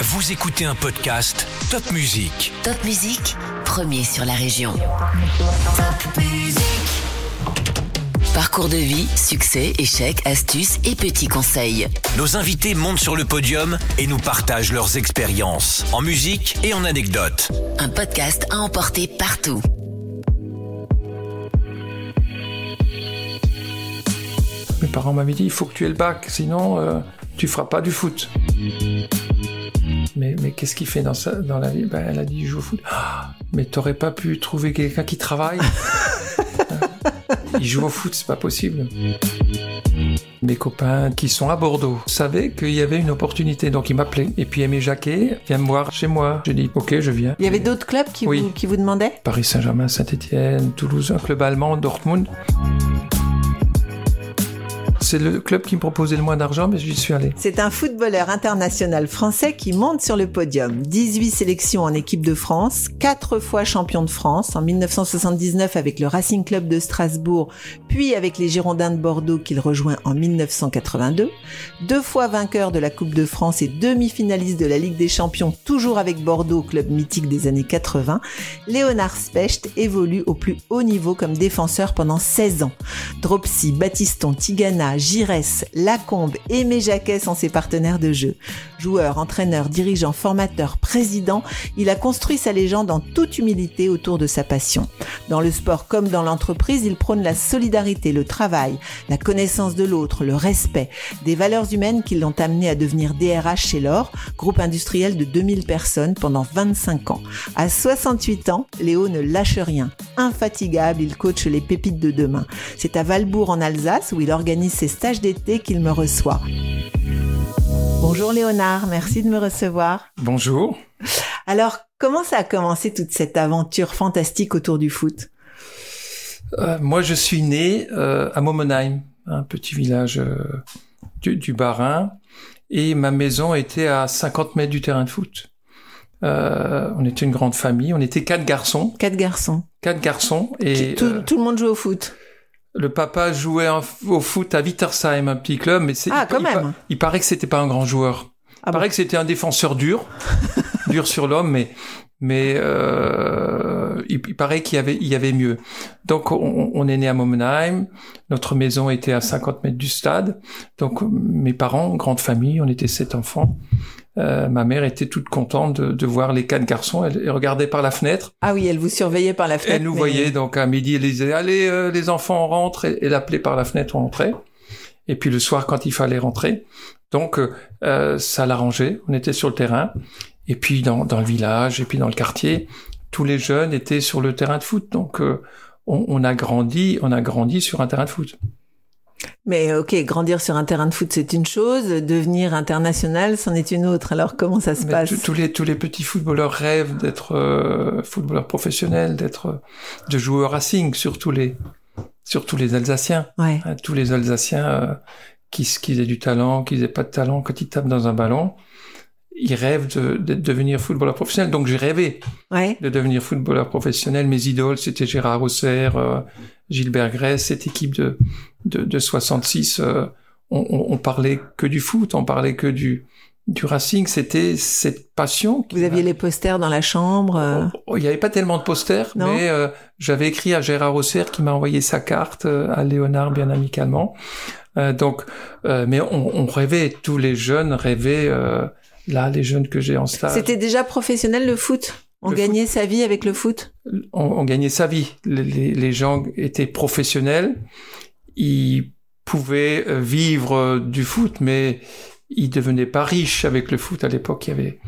Vous écoutez un podcast Top Music. Top Musique, premier sur la région. Parcours de vie, succès, échecs, astuces et petits conseils. Nos invités montent sur le podium et nous partagent leurs expériences en musique et en anecdotes. Un podcast à emporter partout. Mes parents m'avaient dit il faut que tu aies le bac, sinon euh, tu feras pas du foot. Mais, mais qu'est-ce qu'il fait dans, sa, dans la vie? Ben, Elle a dit il joue au foot. Ah, mais t'aurais pas pu trouver quelqu'un qui travaille? Il joue au foot, c'est pas possible. Mes copains qui sont à Bordeaux savaient qu'il y avait une opportunité, donc ils m'appelaient. Et puis Aimé Jacquet vient me voir chez moi. Je dis ok, je viens. Il y avait d'autres clubs qui, Oui. vous, qui vous demandaient? Paris Saint-Germain, Saint-Étienne, Toulouse, un club allemand, Dortmund. C'est le club qui me proposait le moins d'argent, mais j'y suis allé. C'est un footballeur international français qui monte sur le podium. 18 sélections en équipe de France, 4 fois champion de France, en 1979 avec le Racing Club de Strasbourg, puis avec les Girondins de Bordeaux qu'il rejoint en 1982, deux fois vainqueur de la Coupe de France et demi-finaliste de la Ligue des Champions, toujours avec Bordeaux, club mythique des années 80, Léonard Specht évolue au plus haut niveau comme défenseur pendant 16 ans. Dropsy, Baptiston, Tigana, Giresse, Lacombe, Aimé Jacquet sont ses partenaires de jeu. Joueur, entraîneur, dirigeant, formateur, président, il a construit sa légende en toute humilité autour de sa passion. Dans le sport comme dans l'entreprise, il prône la solidarité, le travail, la connaissance de l'autre, le respect, des valeurs humaines qui l'ont amené à devenir DRH chez l'OR, groupe industriel de 2000 personnes pendant 25 ans. À 68 ans, Léo ne lâche rien. Infatigable, il coach les pépites de demain. C'est à Valbourg en Alsace où il organise ses stages d'été qu'il me reçoit. Bonjour Léonard, merci de me recevoir. Bonjour. Alors, comment ça a commencé toute cette aventure fantastique autour du foot? Euh, moi, je suis né euh, à Momenheim, un petit village euh, du, du Bas-Rhin, et ma maison était à 50 mètres du terrain de foot. Euh, on était une grande famille, on était quatre garçons, Quatre garçons. quatre garçons, et tout, euh, tout le monde joue au foot. Le papa jouait au foot à Wittersheim, un petit club, mais c'est Ah, il, quand il pa- même. il paraît que c'était pas un grand joueur. Ah il paraît que c'était un défenseur dur, dur sur l'homme, mais mais euh, il, il paraît qu'il y avait il y avait mieux. Donc on, on est né à Momenheim, notre maison était à 50 mètres du stade. Donc mes parents, grande famille, on était sept enfants. Euh, ma mère était toute contente de, de voir les quatre garçons. Elle, elle regardait par la fenêtre. Ah oui, elle vous surveillait par la fenêtre. Elle nous mais- voyait donc à midi, elle disait allez euh, les enfants on rentre. Et elle appelait par la fenêtre, on rentrait. Et puis le soir quand il fallait rentrer, donc euh, euh, ça l'arrangeait. On était sur le terrain. Et puis dans, dans le village et puis dans le quartier, tous les jeunes étaient sur le terrain de foot. Donc euh, on, on a grandi, on a grandi sur un terrain de foot. Mais ok, grandir sur un terrain de foot, c'est une chose. Devenir international, c'en est une autre. Alors comment ça se Mais passe? tous- les tous les petits footballeurs rêvent d'être euh, footballeurs professionnels, d'être euh, de jouer au Racing, surtout les surtout les Alsaciens. Ouais. Hein, tous les Alsaciens euh, qui, qui aient du talent, qui aient pas de talent, quand ils tapent dans un ballon, ils rêvent de, de devenir footballeur professionnel. Donc j'ai rêvé Ouais. de devenir footballeur professionnel. Mes idoles, c'était Gérard Auxerre, euh, Gilbert Grèce, cette équipe de, de, de 66. euh, on, on, on parlait que du foot, on parlait que du, du Racing. C'était cette passion. Vous aviez les posters dans la chambre. euh, Oh, Il n'y avait pas tellement de posters, Non. mais euh, j'avais écrit à Gérard Auxerre qui m'a envoyé sa carte euh, à Léonard bien amicalement. Euh, donc, euh, mais on, on rêvait, tous les jeunes rêvaient. euh, là, les jeunes que j'ai en stage, C'était déjà professionnel le foot? On Le gagnait sa vie avec le foot? on, on gagnait sa vie. Les, gens étaient professionnels, ils pouvaient euh, vivre euh, du foot, mais ils devenaient pas riches avec le foot à l'époque. Il y avait,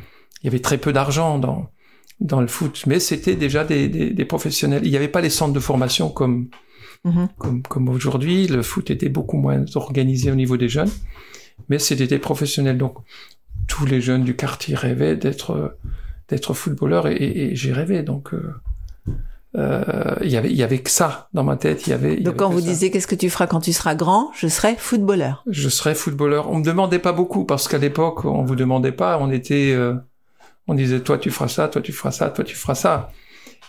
il y avait très peu d'argent dans dans le foot, mais c'était déjà des, des, des professionnels. Il n'y avait pas les centres de formation comme Mhm. comme, comme aujourd'hui. Le foot était beaucoup moins organisé au niveau des jeunes, mais c'était des professionnels. Donc tous les jeunes du quartier rêvaient d'être euh, d'être footballeurs et, et- et j'ai rêvé. Donc euh, euh, il y avait il y avait que ça dans ma tête. Il y avait. il y Donc avait quand vous ça. disiez qu'est-ce que tu feras quand tu seras grand, je serai footballeur. je serais footballeur. On me demandait pas beaucoup parce qu'à l'époque, on vous demandait pas. On était, euh, on disait toi tu feras ça, toi tu feras ça, toi tu feras ça.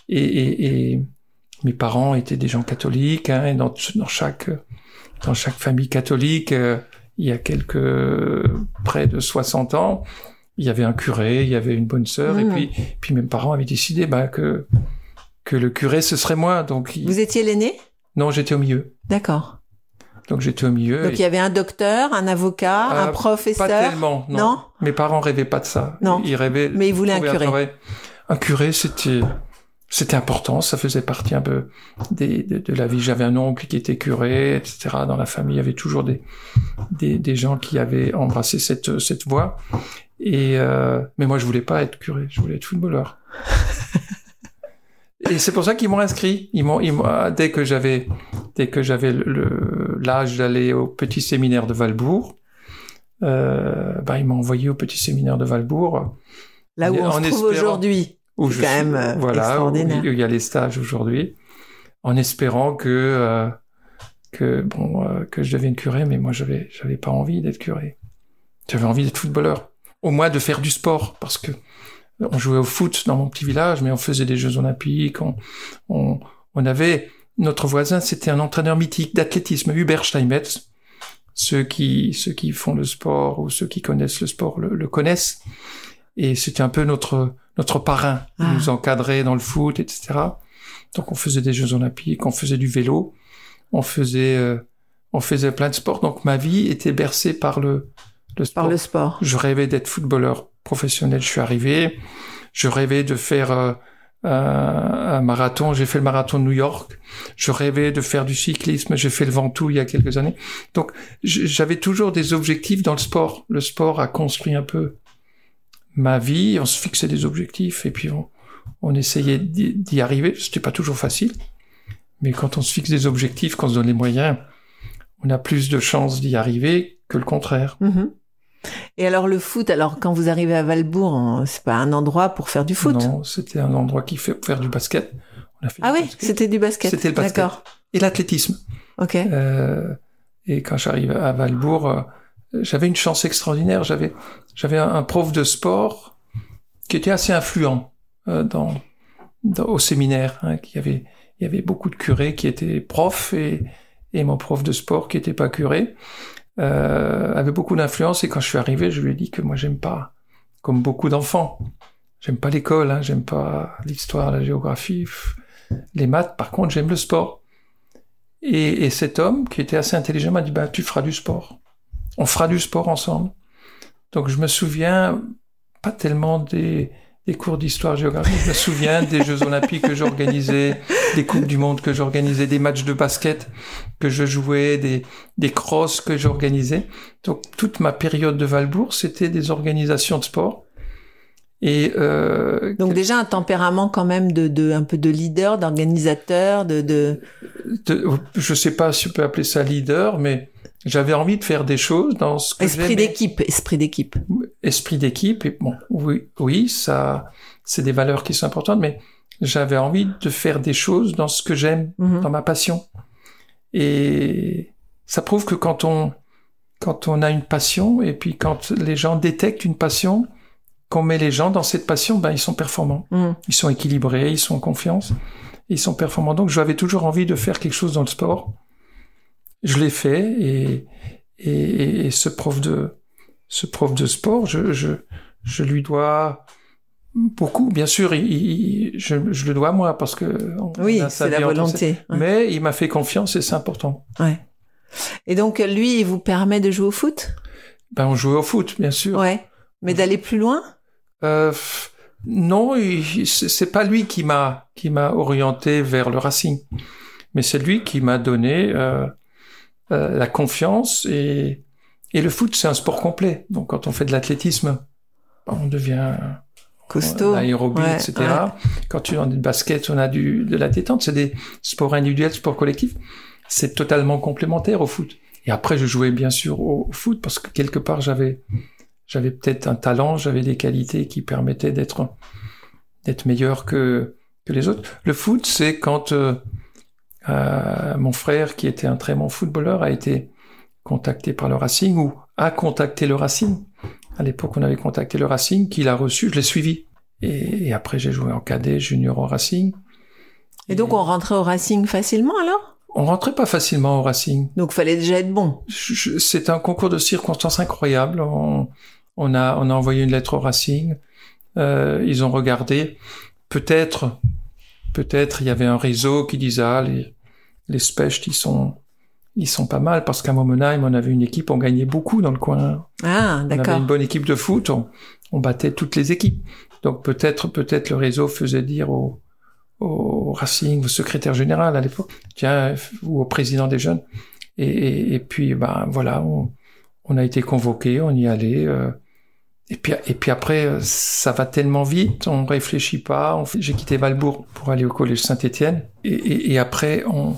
Et, et, et mes parents étaient des gens catholiques. Hein, et dans, dans chaque dans chaque famille catholique, euh, il y a quelques près de 60 ans, il y avait un curé, il y avait une bonne sœur, et Mhm. puis, puis mes parents avaient décidé bah, que, que le curé, ce serait moi. Donc, il- Vous étiez l'aîné? Non, j'étais au milieu. D'accord. Donc, j'étais au milieu. Donc et il y avait un docteur, un avocat, un Pas professeur. tellement, non. Non? Mes parents rêvaient pas de ça. Non. Ils rêvaient. Mais ils voulaient un curé. travail. Un curé, c'était, c'était important. Ça faisait partie un peu des, de, de la vie. J'avais un oncle qui était curé, etc. Dans la famille, il y avait toujours des, des, des gens qui avaient embrassé cette, cette voie. Et, euh, mais moi, je voulais pas être curé. Je voulais être footballeur. Et c'est pour ça qu'ils m'ont inscrit. Ils m'ont, ils m'ont, ah, dès que j'avais, dès que j'avais le- le- l'âge d'aller au petit séminaire de Valbourg, euh, bah, ils m'ont envoyé au petit séminaire de Valbourg, Là où on En se trouve aujourd'hui. où C'est je quand suis- même, euh, voilà, où, extraordinaire. où il y a les stages aujourd'hui, en espérant que, euh, que bon, euh, que je devienne curé, mais moi, j'avais, j'avais pas envie d'être curé. J'avais envie d'être footballeur. Au moins de faire du sport, parce que on jouait au foot dans mon petit village, mais on faisait des Jeux Olympiques, on, on, on avait, notre voisin, c'était un entraîneur mythique d'athlétisme, Hubert Steinmetz. Ceux qui, ceux qui font le sport ou ceux qui connaissent le sport le, le connaissent. Et c'était un peu notre, notre parrain. Il Ah. nous encadrait dans le foot, etc. Donc on faisait des Jeux Olympiques, on faisait du vélo, on faisait, euh, on faisait plein de sports. Donc ma vie était bercée par le, le sport. Par le sport. Je rêvais d'être footballeur professionnel. Je suis arrivé. Je rêvais de faire euh, un, un marathon. J'ai fait le marathon de New York. Je rêvais de faire du cyclisme. J'ai fait le Ventoux il y a quelques années. Donc j'avais toujours des objectifs dans le sport. Le sport a construit un peu ma vie. On se fixait des objectifs et puis on, on essayait d'y arriver. C'était pas toujours facile. Mais quand on se fixe des objectifs, qu'on se donne les moyens, on a plus de chances d'y arriver que le contraire. Mhm. Et alors le foot, alors quand vous arrivez à Valbourg, on- c'est pas un endroit pour faire du foot? Non, c'était un endroit qui fait faire du basket. On a fait Ah oui, c'était du basket. C'était le basket. D'accord. Et l'athlétisme. Ok. Euh, et quand j'arrive à Valbourg, euh, j'avais une chance extraordinaire. J'avais, j'avais un, un prof de sport qui était assez influent euh, dans, dans- au séminaire. Hein, qui avait, il y avait beaucoup de curés qui étaient profs et, et mon prof de sport qui était pas curé euh, avait beaucoup d'influence. Et quand je suis arrivé, je lui ai dit que moi j'aime pas, comme beaucoup d'enfants, j'aime pas l'école, hein, j'aime pas l'histoire, la géographie, les maths. Par contre, j'aime le sport. Et, et cet homme, qui était assez intelligent, m'a dit, bah, tu feras du sport. On fera du sport ensemble. Donc, je me souviens pas tellement des, des cours d'histoire géographie. Je me souviens des Jeux Olympiques que j'organisais, des Coupes du Monde que j'organisais, des matchs de basket que je jouais, des, des crosses que j'organisais. Donc, toute ma période de Valbourg, c'était des organisations de sport. Et, euh, Donc déjà un tempérament quand même de, de un peu de leader, d'organisateur, de, de... de- je sais pas si on peut appeler ça leader, mais j'avais envie de faire des choses dans ce que esprit d'équipe, esprit d'équipe. esprit d'équipe. Et bon, oui, oui, ça, c'est des valeurs qui sont importantes, mais j'avais envie de faire des choses dans ce que j'aime, Mhm. dans ma passion. Et ça prouve que quand on, quand on a une passion, et puis quand les gens détectent une passion, qu'on met les gens dans cette passion, ben ils sont performants. Mhm. Ils sont équilibrés, ils sont en confiance, ils sont performants. Donc j'avais toujours envie de faire quelque chose dans le sport. Je l'ai fait et, et, et ce prof de ce prof de sport, je, je, je lui dois beaucoup. Bien sûr, il, il- je, je le dois à moi parce que on Oui, c'est la volonté. Ouais. Mais il m'a fait confiance et c'est important. Ouais. Et donc lui, il vous permet de jouer au foot? Ben on jouait au foot, bien sûr. Ouais. Mais d'aller plus loin? Euh, non, c'est c'est pas lui qui m'a qui m'a orienté vers le Racing, mais c'est lui qui m'a donné euh, euh, la confiance et et le foot c'est un sport complet. Donc quand on fait de l'athlétisme, on devient Costaud. aérobie, Ouais, etc. ouais. Quand tu as du basket, on a du de la détente. C'est des sports individuels, sports collectifs. C'est totalement complémentaire au foot. Et après, je jouais bien sûr au, au foot parce que quelque part j'avais j'avais peut-être un talent, j'avais des qualités qui permettaient d'être d'être meilleur que que les autres. Le foot, c'est quand euh, euh, mon frère, qui était un très bon footballeur, a été contacté par le Racing ou a contacté le Racing. À l'époque, on avait contacté le Racing, qu'il a reçu, je l'ai suivi. Et, et après, j'ai joué en cadet, junior au Racing. Et donc on rentrait au Racing facilement alors? On rentrait pas facilement au Racing. Donc fallait déjà être bon. C'est un concours de circonstances incroyable. On, On a, on a envoyé une lettre au Racing. Euh, ils ont regardé. Peut-être, peut-être il y avait un réseau qui disait ah les les Specht ils sont ils sont pas mal parce qu'à Momenheim on avait une équipe, on gagnait beaucoup dans le coin. Ah, On avait d'accord. une bonne équipe de foot, on, on battait toutes les équipes. Donc peut-être peut-être le réseau faisait dire au, au Racing, au secrétaire général à l'époque, tiens, ou au président des jeunes. Et, et, et puis ben voilà, on, on a été convoqué, on y allait. euh, et puis et puis après euh, ça va tellement vite, on réfléchit pas. on fait- J'ai quitté Valbourg pour aller au collège Saint-Étienne. Et, et, et après on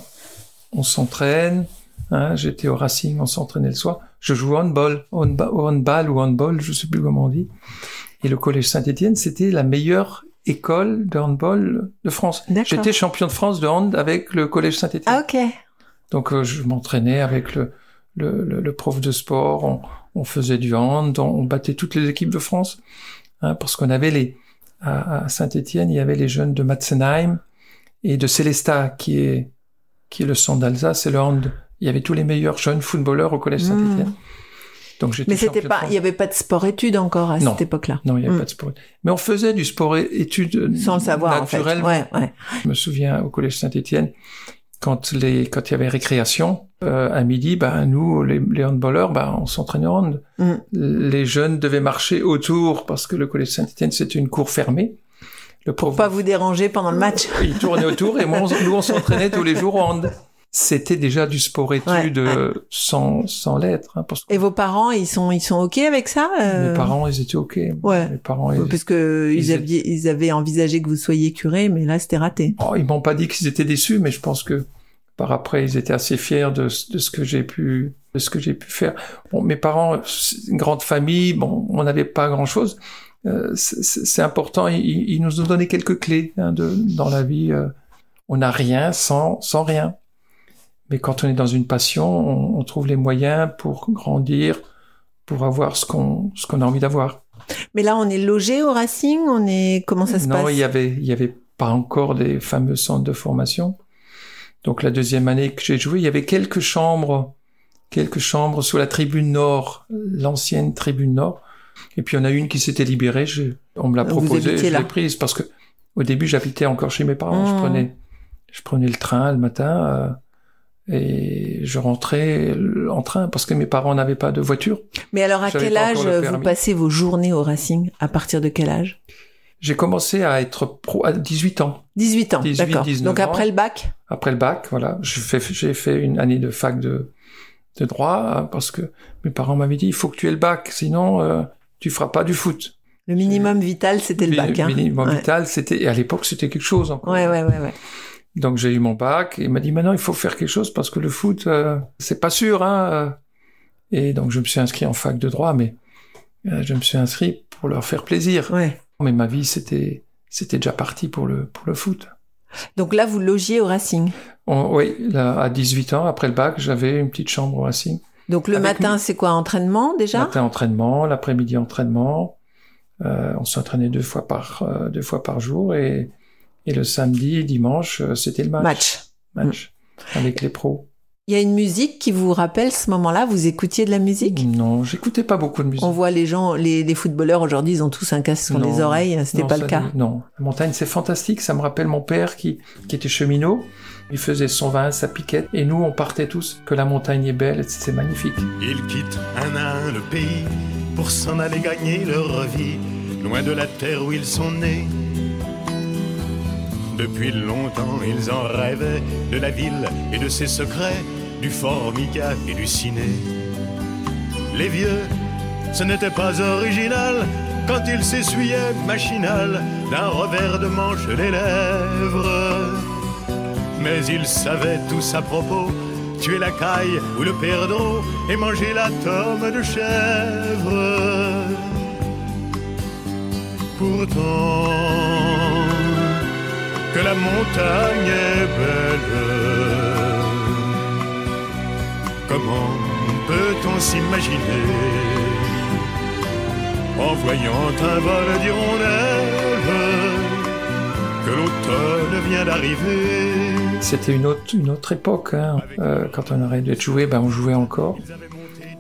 on s'entraîne. Hein, J'étais au Racing, on s'entraînait le soir. Je jouais au handball, au handba- au handball ou handball, je sais plus comment on dit. Et le collège Saint-Étienne, c'était la meilleure école de handball de France. J'étais champion de France de hand avec le collège Saint-Étienne. Ah, ok. Donc euh, je m'entraînais avec le, le, le, le prof de sport, on, on faisait du hand, on, on battait toutes les équipes de France, hein, parce qu'on avait les à, à Saint-Étienne, il y avait les jeunes de Matzenheim et de Célestat qui est qui est le centre d'Alsace, et le hand. Il y avait tous les meilleurs jeunes footballeurs au collège Mm. Saint-Étienne. Donc j'étais Mais c'était pas, il y avait pas de sport-études encore à Non. cette époque-là. Non, il n'y avait Mm. pas de sport. Mais on faisait du sport et études Sans le savoir, en fait. naturellement. Ouais, ouais. Je me souviens au collège Saint-Étienne, quand les quand il y avait récréation euh, à midi, ben nous les, les handballeurs, ben on s'entraînait au hand. Mm. Les jeunes devaient marcher autour parce que le collège Saint-Étienne c'était une cour fermée. Le Pour pas vous déranger pendant le match. il tournait autour et moi, on- nous on s'entraînait tous les jours au hand. C'était déjà du sport études Ouais, euh, sans sans lettres, hein, parce que Et vos parents, ils sont, ils sont ok avec ça euh, mes parents ils étaient ok. Ouais. Mes parents ils, Parce que ils, ils avaient, ils avaient envisagé que vous soyez curé, mais là c'était raté. Oh, ils m'ont pas dit qu'ils étaient déçus, mais je pense que par après, ils étaient assez fiers de, de ce que j'ai pu, de ce que j'ai pu faire. Bon, mes parents, c'est une grande famille, bon, on n'avait pas grand chose. Euh, c'est c'est important. Ils, ils nous ont donné quelques clés hein, de, dans la vie. euh, on n'a rien sans, sans rien. Mais quand on est dans une passion, on, on trouve les moyens pour grandir, pour avoir ce qu'on, ce qu'on a envie d'avoir. Mais là, on est logé au Racing. On est comment ça se non, passe? il y avait, il y avait pas encore des fameux centres de formation. Donc la deuxième année que j'ai joué, il y avait quelques chambres, quelques chambres sous la tribune nord, l'ancienne tribune nord. Et puis en a une qui s'était libérée. je- on me l'a proposée, je l'ai prise parce que au début j'habitais encore chez mes parents. Je Mmh. prenais, je prenais le train le matin euh, et je rentrais en train parce que mes parents n'avaient pas de voiture. Mais alors, à quel âge le vous passez vos journées au Racing? À partir de quel âge? J'ai commencé à être pro à 18 ans. 18 ans, 18, d'accord. 19 Donc ans. après le bac? Après le bac, voilà, j'ai fait, une année de fac de, de droit hein, parce que mes parents m'avaient dit il faut que tu aies le bac, sinon euh, tu feras pas du foot. Le minimum vital, c'était le bac. Hein. minimum Ouais. vital, c'était et à l'époque c'était quelque chose encore. Ouais, ouais, ouais, ouais. Donc j'ai eu mon bac et il m'a dit maintenant il faut faire quelque chose parce que le foot euh, c'est pas sûr hein. euh. Et donc je me suis inscrit en fac de droit, mais euh, je me suis inscrit pour leur faire plaisir. ouais. Mais ma vie c'était c'était déjà parti pour le pour le foot. Donc là, vous logiez au Racing. On- oui, là, à 18 ans, après le bac, j'avais une petite chambre au Racing. Donc le matin, c'est quoi Entraînement déjà? Matin entraînement, l'après-midi entraînement. Euh, on s'entraînait deux fois par deux fois par jour et et le samedi et dimanche euh, c'était le match. Match. Match avec les pros. Il y a une musique qui vous rappelle ce moment-là? Vous écoutiez de la musique? Non, j'écoutais pas beaucoup de musique. On voit les gens, les, les footballeurs aujourd'hui, ils ont tous un casque sur Non. les oreilles. C'était Non, pas le cas. Non, la montagne c'est fantastique. Ça me rappelle mon père qui qui était cheminot. Il faisait son vin, sa piquette, et nous on partait tous. Que la montagne est belle, c'est magnifique. Ils quittent un à un le pays pour s'en aller gagner leur vie, loin de la terre où ils sont nés. Depuis longtemps, ils en rêvaient de la ville et de ses secrets, du formica et du ciné. Les vieux, ce n'était pas original quand ils s'essuyaient machinal d'un revers de manche les lèvres. Mais ils savaient tous à propos tuer la caille ou le perdreau et manger la tome de chèvre. Pourtant, que la montagne est belle, comment peut-on s'imaginer en voyant un vol d'hirondelles que l'automne vient d'arriver? C'était une autre, une autre époque. Hein. Euh, quand on arrêtait de jouer, ben on jouait encore.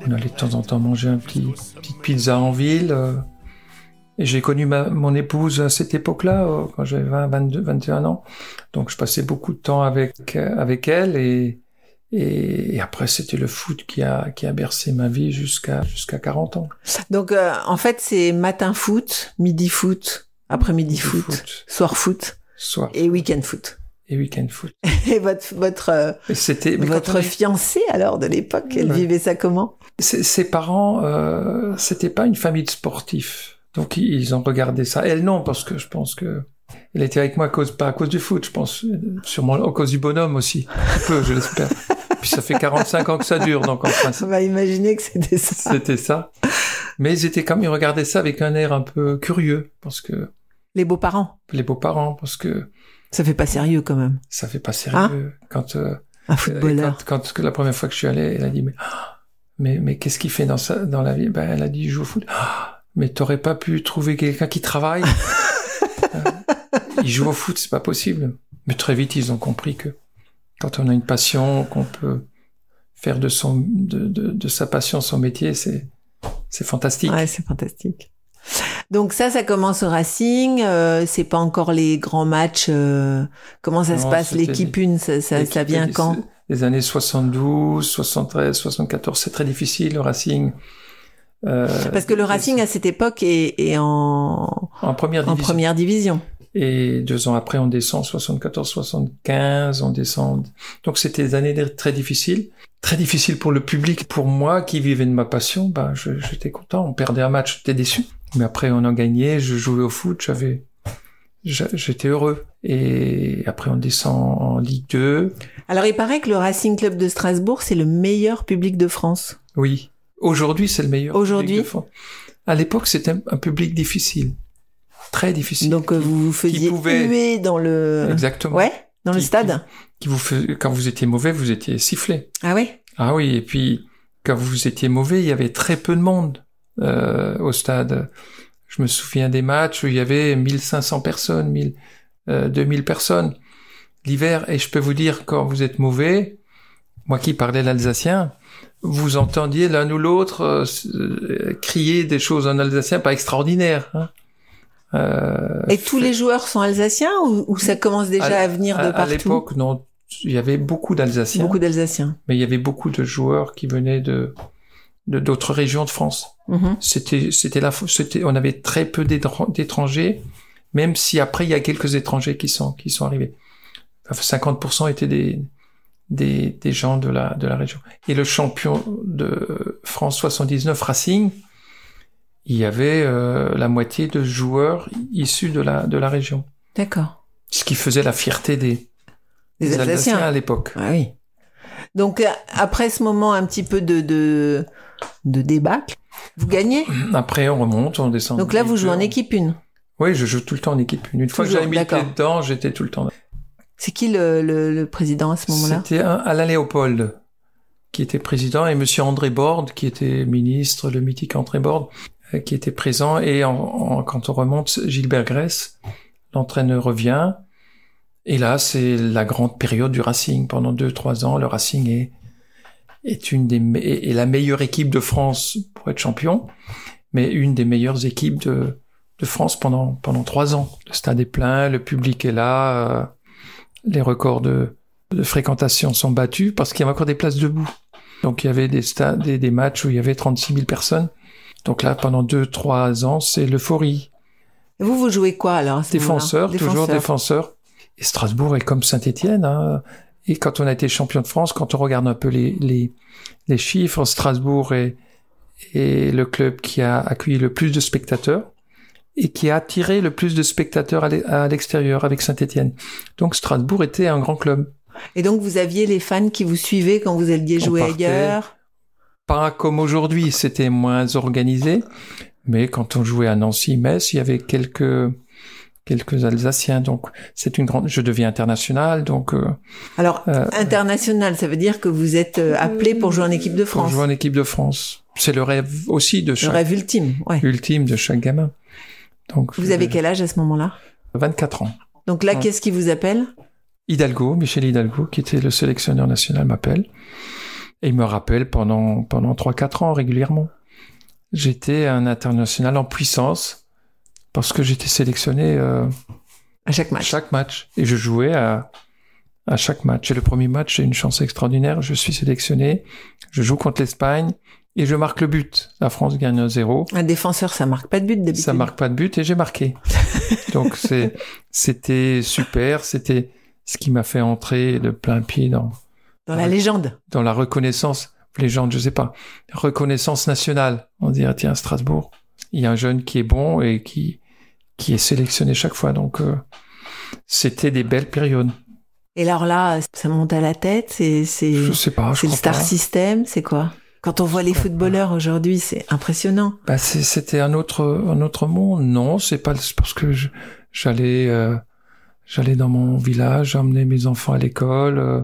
On allait de temps en temps manger un petit petite pizza en ville. Et j'ai connu ma, mon épouse à cette époque-là, euh, quand j'avais 20, 22, 21 ans. Donc je passais beaucoup de temps avec euh, avec elle et et, et après c'était le foot qui a qui a bercé ma vie jusqu'à jusqu'à 40 ans. Donc euh, en fait, c'est matin foot, midi foot, après-midi foot, soir foot soir et week-end foot. et week-end foot. Et votre votre euh, c'était votre est- fiancée alors de l'époque, elle Ouais. vivait ça comment? Ses, ses parents, euh, c'était pas une famille de sportifs. Donc ils- ont regardé ça. Elle non, parce que je pense que elle était avec moi à cause, pas à cause du foot, je pense, euh, sûrement à cause du bonhomme aussi. Un peu, je l'espère. Puis ça fait 45 ans que ça dure, donc en On principe, va imaginer que c'était ça. c'était ça. Mais ils étaient comme, ils regardaient ça avec un air un peu curieux, parce que Les beaux-parents. les beaux-parents, parce que Ça fait pas sérieux quand même. ça fait pas sérieux. quand, euh, Un footballeur. quand, quand que la première fois que je suis allé, elle a dit mais mais, mais qu'est-ce qu'il fait dans sa, dans la vie? Ben elle a dit il joue au foot. Mais t'aurais pas pu trouver quelqu'un qui travaille Euh, Il joue au foot, c'est pas possible. Mais très vite ils ont compris que quand on a une passion, qu'on peut faire de son de, de, de sa passion son métier, c'est c'est fantastique. Ouais, c'est fantastique. Donc ça, ça commence au Racing. euh, c'est pas encore les grands matchs. euh, comment ça se passe? L'équipe une, ça, ça, vient des- quand? Les années 72, 73, 74, c'est très difficile le Racing. Euh, Parce que le Racing à cette époque est, est en, en première en division. première division. Et deux ans après, on descend 74, 75, on descend. Donc c'était des années très difficiles, très difficiles pour le public, pour moi qui vivais de ma passion. Ben, j'étais content. On perdait un match, j'étais déçu. Mais après, on en gagnait. Je jouais au foot, j'avais, j'a- j'étais heureux. Et après, on descend en Ligue 2. Alors il paraît que le Racing Club de Strasbourg, c'est le meilleur public de France. Oui. Aujourd'hui, c'est le meilleur. Aujourd'hui de. À l'époque, c'était un public difficile, très difficile. Donc euh, vous vous faisiez pouvait- huer dans le... Exactement. Ouais, dans le stade. Qui vous fais- quand vous étiez mauvais, vous étiez sifflé. Ah ouais? Ah oui, et puis quand vous étiez mauvais, il y avait très peu de monde euh, au stade. Je me souviens des matchs où il y avait 1500 personnes, 1000, euh, 2000 personnes l'hiver. Et je peux vous dire, quand vous êtes mauvais, moi qui parlais l'alsacien, vous entendiez l'un ou l'autre euh, euh, crier des choses en alsacien pas extraordinaires. Hein. Euh, Et tous les joueurs sont alsaciens ou, ou ça commence déjà à, venir de à, à partout l'époque, non, il y avait beaucoup d'Alsaciens Beaucoup d'Alsaciens. mais il y avait beaucoup de joueurs qui venaient de de d'autres régions de France. Mhm. C'était c'était la c'était on avait très peu d'étran- d'étrangers, même si après il y a quelques étrangers qui sont qui sont arrivés. Enfin, 50% étaient des des des gens de la de la région. Et le champion de France 79 Racing, il y avait euh, la moitié de joueurs issus de la de la région, D'accord. ce qui faisait la fierté des, Les des Alsaciens. à l'époque. Ah oui. Donc euh, après ce moment un petit peu de de, de débâcle, vous gagnez? Après on remonte, on descend. Donc là vous jouez en équipe une. Oui, je joue tout le temps en équipe. Une fois Toujours, que j'avais mis le pied d'accord. dedans, j'étais tout le temps. C'est qui le, le, le président à ce moment-là? C'était Alain Léopold qui était président et Monsieur André Borde qui était ministre, le mythique André Borde euh, qui était présent. Et en, en- quand on remonte, Gilbert Grèce, l'entraîneur revient. Et là, c'est la grande période du Racing. Pendant deux, trois ans, le Racing est est une des est la meilleure équipe de France pour être champion, mais une des meilleures équipes de de France pendant pendant trois ans. Le stade est plein, le public est là, euh, les records de de fréquentation sont battus parce qu'il y avait encore des places debout. Donc il y avait des stades, des, des matchs où il y avait 36 000 personnes. Donc là, pendant deux, trois ans, c'est l'euphorie. Vous vous jouez quoi alors à ce Défenseur, toujours défenseur. Et Strasbourg est comme Saint-Étienne. Hein. Et quand on a été champion de France, quand on regarde un peu les, les, les chiffres, Strasbourg est, est le club qui a accueilli le plus de spectateurs et qui a attiré le plus de spectateurs à l'e- l'extérieur avec Saint-Étienne. Donc Strasbourg était un grand club. Et donc vous aviez les fans qui vous suivaient quand vous alliez jouer ailleurs? Pas comme aujourd'hui, c'était moins organisé, mais quand on jouait à Nancy-Metz, il y avait quelques quelques Alsaciens. Donc c'est une grande. Je deviens international, donc euh, Alors Euh, international, ça veut dire que vous êtes euh, appelé pour jouer en équipe de pour France. jouer en équipe de France, c'est le rêve aussi de Le chaque rêve ultime. Ouais. ultime de chaque gamin. Donc Vous je- avez quel âge à ce moment-là? 24 ans. Donc là, Ouais. qu'est-ce qui vous appelle? Hidalgo, Michel Hidalgo, qui était le sélectionneur national, m'appelle Et il me rappelle pendant pendant trois quatre ans régulièrement. J'étais un international en puissance parce que j'étais sélectionné euh, À chaque match. chaque match et je jouais à à chaque match. Et le premier match, j'ai une chance extraordinaire. Je suis sélectionné, je joue contre l'Espagne et je marque le but. La France gagne 1-0. Un défenseur, ça marque pas de but d'habitude. Ça marque pas de but et j'ai marqué. Donc c'est c'était super. C'était ce qui m'a fait entrer de plein pied dans Dans la légende. dans la reconnaissance, légende, je sais pas, reconnaissance nationale. On dirait tiens Strasbourg, il y a un jeune qui est bon et qui qui est sélectionné chaque fois. Donc euh, c'était des belles périodes. Et alors là, ça monte à la tête, c'est c'est Je sais pas, je c'est le star pas. system, c'est quoi? Quand on voit les footballeurs aujourd'hui, c'est impressionnant. Bah c'était un autre un autre monde. Non, c'est pas parce que j'allais euh, j'allais dans mon village, j'emmenais mes enfants à l'école, euh,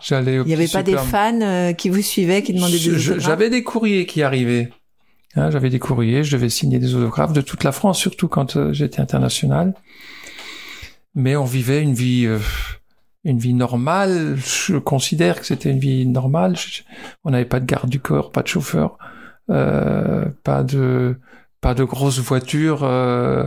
j'allais. Il n'y avait pas des fans euh, qui vous suivaient, qui demandaient des autographes J'avais des courriers qui arrivaient. Hein, j'avais des courriers, je devais signer des autographes de toute la France, surtout quand euh, j'étais international. Mais on vivait une vie, euh, une vie normale. Je considère que c'était une vie normale. Je- on n'avait pas de garde du corps, pas de chauffeur, euh, pas de, pas de grosses voitures. euh,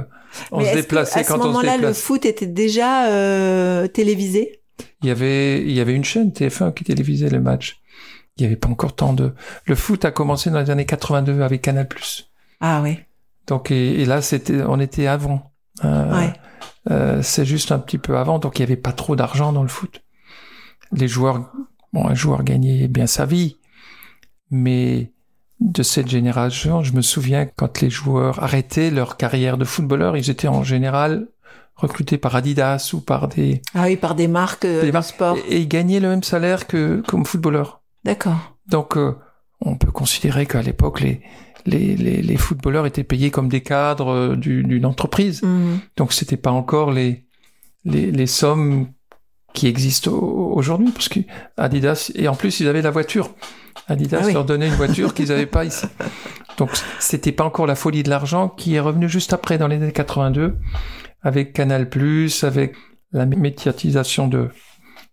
on Mais se que, déplaçait à ce quand on se moment-là, le déplaçait. foot était déjà euh, télévisé? Il y avait, il y avait une chaîne TF1 qui télévisait le match. Il n'y avait pas encore tant de. Le foot a commencé dans les années 82 avec Canal+. Ah oui. Donc et, et là c'était, on était avant. Euh, Ouais. Euh, c'est juste un petit peu avant, donc il y avait pas trop d'argent dans le foot. Les joueurs, bon, un joueur gagnait bien sa vie, mais de cette génération, je me souviens quand les joueurs arrêtaient leur carrière de footballeur, ils étaient en général recrutés par Adidas ou par des, Ah oui, par des marques euh, des de marques. sport. et ils gagnaient le même salaire que comme footballeur. D'accord. Donc, euh, on peut considérer qu'à l'époque, les, les, les, les footballeurs étaient payés comme des cadres euh, du- d'une entreprise. Mhm. Donc, c'était pas encore les, les, les sommes qui existent au- aujourd'hui, parce que Adidas, et en plus, ils avaient la voiture. Adidas Ah oui. leur donnait une voiture qu'ils n'avaient pas ici. Donc, c'était pas encore la folie de l'argent qui est revenue juste après, dans les années 82, avec Canal+, avec la médiatisation de,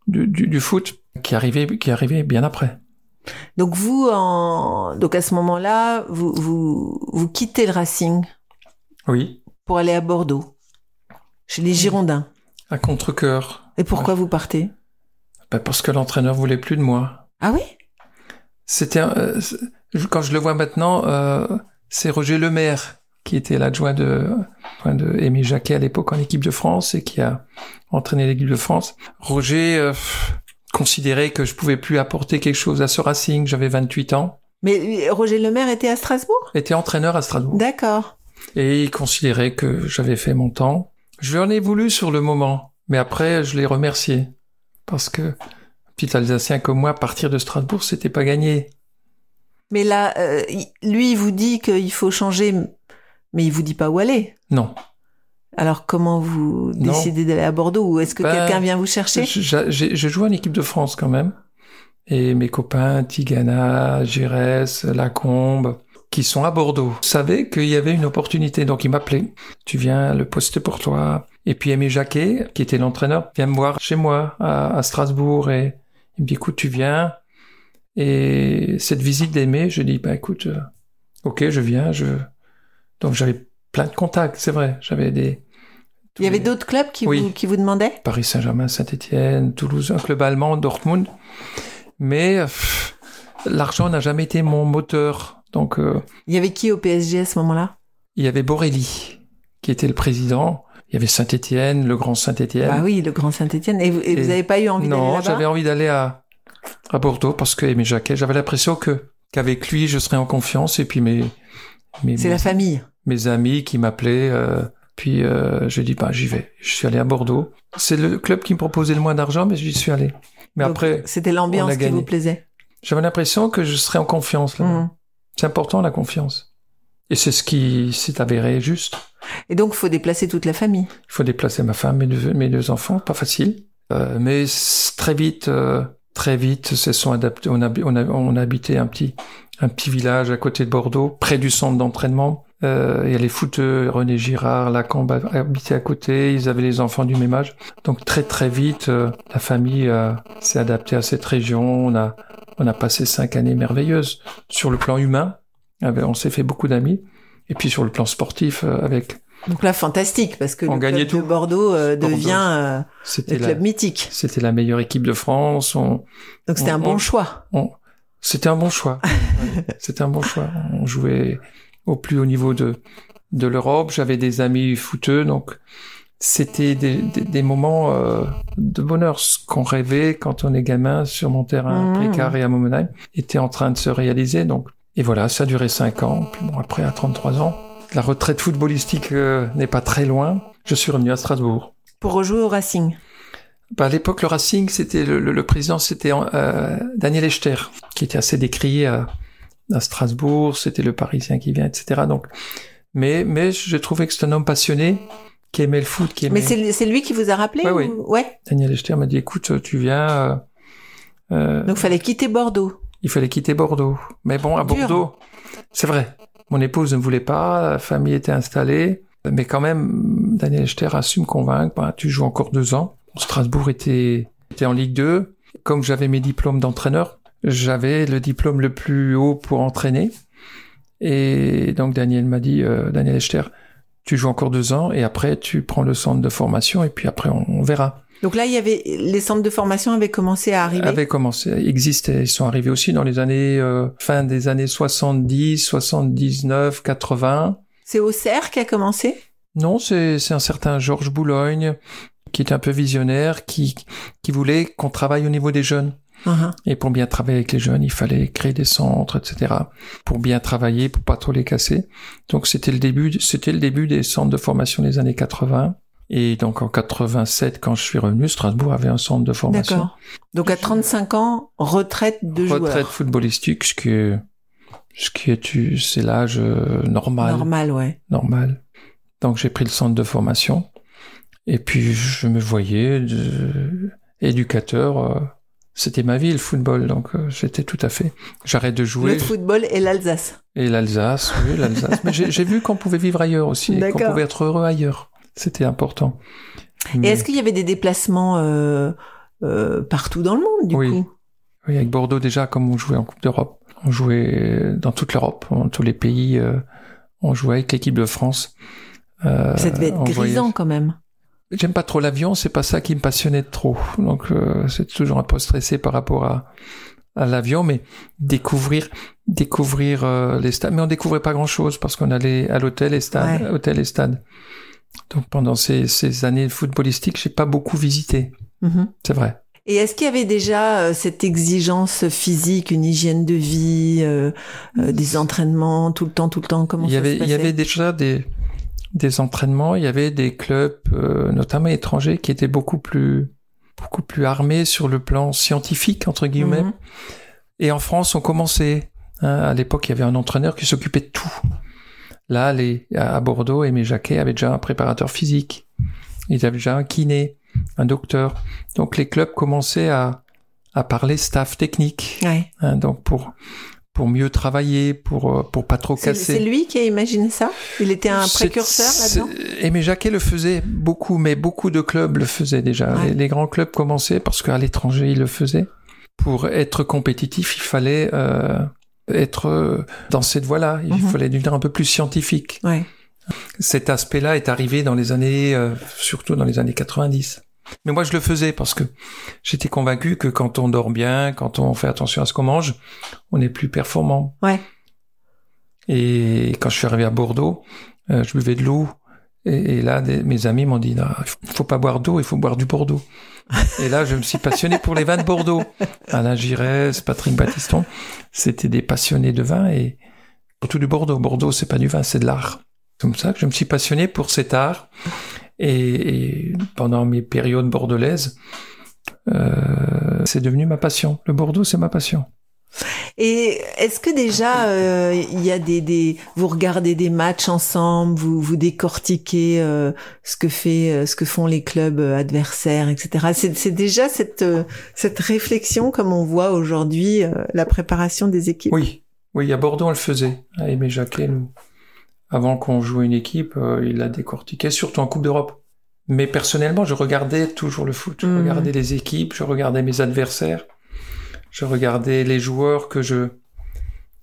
du, du, du foot, qui arrivait, qui arrivait bien après. Donc vous, en... donc à ce moment-là, vous, vous, vous quittez le Racing Oui. pour aller à Bordeaux, chez les Girondins. À contre-cœur. Et pourquoi vous partez? Ben, parce que l'entraîneur voulait plus de moi. Ah oui? C'était euh, quand je le vois maintenant, euh, c'est Roger Lemaire qui était l'adjoint de, de Aimé Jacquet à l'époque en équipe de France et qui a entraîné l'équipe de France. Roger euh, pff, considérait que je pouvais plus apporter quelque chose à ce Racing. J'avais 28 ans. Mais euh, Roger Lemaire était à Strasbourg? Était entraîneur à Strasbourg. D'accord. Et il considérait que j'avais fait mon temps. Je lui en ai voulu sur le moment, mais après je l'ai remercié parce que petit Alsacien comme moi, partir de Strasbourg, c'était pas gagné. Mais là, euh, lui, il vous dit qu'il faut changer, mais il vous dit pas où aller? Non. Alors comment vous décidez d'aller à Bordeaux Ou est-ce que Ben, quelqu'un vient vous chercher? J'ai joué en équipe de France quand même, et mes copains Tigana, Giresse, Lacombe, qui sont à Bordeaux, savaient qu'il y avait une opportunité, donc ils m'appelaient. Tu viens, le poste pour toi. Et puis Aimé Jacquet, qui était l'entraîneur, vient me voir chez moi à, à Strasbourg et il me dit écoute, tu viens. Et cette visite d'Aimé, je dis bah écoute, euh, ok, je viens. Je donc j'avais plein de contacts, c'est vrai. J'avais des Il y avait d'autres clubs qui, Oui. vous, qui vous demandaient? Paris Saint-Germain, Saint-Étienne, Toulouse, un club allemand, Dortmund. Mais l'argent n'a jamais été mon moteur. Donc euh, Il y avait qui au PSG à ce moment-là? il y avait Borelli qui était le président. Il y avait Saint-Étienne, le grand Saint-Étienne. Ah oui, le Grand Saint-Etienne. Et, vous- n'avez pas eu envie d'aller non, j'avais envie d'aller à à Bordeaux parce que Aimé Jacquet, j'avais l'impression que qu'avec lui je serais en confiance et puis mes mes, C'est la famille. mes amis qui m'appelaient. euh, puis euh, j'ai dit bah j'y vais. Je suis allé à Bordeaux. C'est le club qui me proposait le moins d'argent, mais j'y suis allé. Mais Donc, après, C'était l'ambiance qui vous plaisait. J'avais l'impression que je serais en confiance là. Mhm. C'est important la confiance. Et c'est ce qui s'est avéré juste. Et donc, il faut déplacer toute la famille. Il faut déplacer ma femme, mes deux, mes deux enfants, pas facile. Euh, mais très vite, euh, très vite, se sont adaptés. On a, on a, on a habité un petit, un petit village à côté de Bordeaux, près du centre d'entraînement. Euh, il y a les footeux, René Girard, Lacombe habitaient à côté. Ils avaient les enfants du même âge. Donc très très vite, euh, la famille euh, s'est adaptée à cette région. On a, On a passé cinq années merveilleuses sur le plan humain. On s'est fait beaucoup d'amis. Et puis sur le plan sportif, euh, avec donc là, fantastique, parce que on le club tout. de Bordeaux euh, Bordeaux. devient euh, le la, club mythique. c'était la meilleure équipe de France. On, Donc c'était un bon on- choix. on- c'était un bon choix. C'était un bon choix. On jouait au plus haut niveau de de l'Europe. J'avais des amis footeux, donc c'était des, des, des moments euh, de bonheur. Ce qu'on rêvait quand on est gamin sur mon terrain précaire et à Momenheim était en train de se réaliser. Donc et voilà, ça a duré cinq ans. Puis bon, après à 33 ans, la retraite footballistique euh, n'est pas très loin. Je suis revenu à Strasbourg. Pour rejouer au Racing. Bah, à l'époque, le Racing, c'était le, le- le président, c'était euh, Daniel Echter, qui était assez décrié à, à Strasbourg. C'était le Parisien qui vient, etc. Donc, mais mais j'ai trouvé que c'est un homme passionné, qui aimait le foot, qui aimait. Mais c'est lui qui vous a rappelé oui. ou- ouais. Daniel Echter m'a dit, écoute, tu viens. euh, euh, Donc fallait quitter Bordeaux. il fallait quitter Bordeaux. Mais bon, à. Bordeaux, c'est vrai. Mon épouse ne voulait pas, la famille était installée. Mais quand même, Daniel Echter a su me convaincre. Bah, tu joues encore deux ans. Strasbourg était, était en Ligue 2. Comme j'avais mes diplômes d'entraîneur, j'avais le diplôme le plus haut pour entraîner. Et donc Daniel m'a dit, euh, Daniel Echter, tu joues encore deux ans et après tu prends le centre de formation et puis après on, on verra. Donc là, il y avait les centres de formation avaient commencé à arriver? Avait commencé, existaient. Ils sont arrivés aussi dans les années, euh, fin des années 70, 79, 80. C'est Auxerre qui a commencé? Non, c'est c'est un certain Georges Boulogne qui est un peu visionnaire, qui, qui voulait qu'on travaille au niveau des jeunes. Uh-huh. Et pour bien travailler avec les jeunes, il fallait créer des centres, etc. Pour bien travailler, pour pas trop les casser. Donc c'était le début, c'était le début des centres de formation des années 80. Et donc en 87, quand je suis revenu, Strasbourg avait un centre de formation. D'accord. Donc à 35 ans, retraite de Retraite joueur. footballistique, ce qui est, ce qui est, c'est l'âge euh, normal, Normal, ouais. normal. Donc j'ai pris le centre de formation. Et puis je me voyais de- éducateur. C'était ma vie le football, donc euh, j'étais tout à fait. J'arrête de jouer. Le football et l'Alsace. Et l'Alsace, oui, l'Alsace. Mais j'ai vu qu'on pouvait vivre ailleurs aussi, qu'on pouvait être heureux ailleurs. C'était important. Et est-ce qu'il y avait des déplacements euh, euh, partout dans le monde, du Oui. coup? Oui, avec Bordeaux déjà, comme on jouait en Coupe d'Europe, on jouait dans toute l'Europe, dans tous les pays. euh, on jouait avec l'équipe de France. Euh, Ça devait être grisant quand même. J'aime pas trop l'avion, c'est pas ça qui me passionnait trop. Donc euh, c'est toujours un peu stressé par rapport à, à l'avion, mais découvrir découvrir euh, les stades. Mais on découvrait pas grand chose parce qu'on allait à l'hôtel et stade, Ouais. hôtel et stade. Donc pendant ces, ces années footballistiques, j'ai pas beaucoup visité. Mhm. C'est vrai. Et est-ce qu'il y avait déjà euh, cette exigence physique, une hygiène de vie, euh, euh, des entraînements tout le temps, tout le temps? Comment il y ça avait se il y avait déjà des des entraînements, il y avait des clubs euh, notamment étrangers qui étaient beaucoup plus beaucoup plus armés sur le plan scientifique entre guillemets. Mhm. Et en France, on commençait. hein, à l'époque, il y avait un entraîneur qui s'occupait de tout. Là, les, à Bordeaux, Aimé Jacquet avait déjà un préparateur physique. Ils avaient déjà un kiné, un docteur. Donc, les clubs commençaient à, à parler staff technique. Ouais. hein, donc, pour, pour mieux travailler, pour, euh, pour pas trop casser. c'est lui qui a imaginé ça? Il était un précurseur là-dedans? Aimé Jacquet le faisait beaucoup, mais beaucoup de clubs le faisaient déjà. Ouais. Les, les grands clubs commençaient parce qu'à l'étranger, ils le faisaient. Pour être compétitif, il fallait euh, être euh, dans cette voie-là. Il Mhm. fallait devenir un peu plus scientifique. Ouais. Cet aspect-là est arrivé dans les années, euh, surtout dans les années 90. Mais moi, je le faisais parce que j'étais convaincu que quand on dort bien, quand on fait attention à ce qu'on mange, on est plus performant. Ouais. Et quand je suis arrivé à Bordeaux, euh, je buvais de l'eau. Et, et là, des- mes amis m'ont dit, non, il faut pas boire d'eau, il faut boire du Bordeaux. et là, je me suis passionné pour les vins de Bordeaux. Alain Giresse, Patrick Battiston, c'était des passionnés de vin et surtout du Bordeaux. Bordeaux, c'est pas du vin, c'est de l'art. Comme ça que je me suis passionné pour cet art. Et, et pendant mes périodes bordelaises, euh, c'est devenu ma passion. Le Bordeaux, c'est ma passion. Et est-ce que déjà euh, il y a des, des vous regardez des matchs ensemble, vous vous décortiquez euh, ce que fait euh, ce que font les clubs euh, adversaires, etc. C'est c'est déjà cette euh, cette réflexion comme on voit aujourd'hui euh, la préparation des équipes. Oui, oui, à Bordeaux, on le faisait. À Aimé Jacquet, nous, avant qu'on joue une équipe, euh, il la décortiquait, surtout en Coupe d'Europe. Mais personnellement, je regardais toujours le foot. Je Mhm. regardais les équipes, je regardais mes adversaires. je regardais les joueurs que je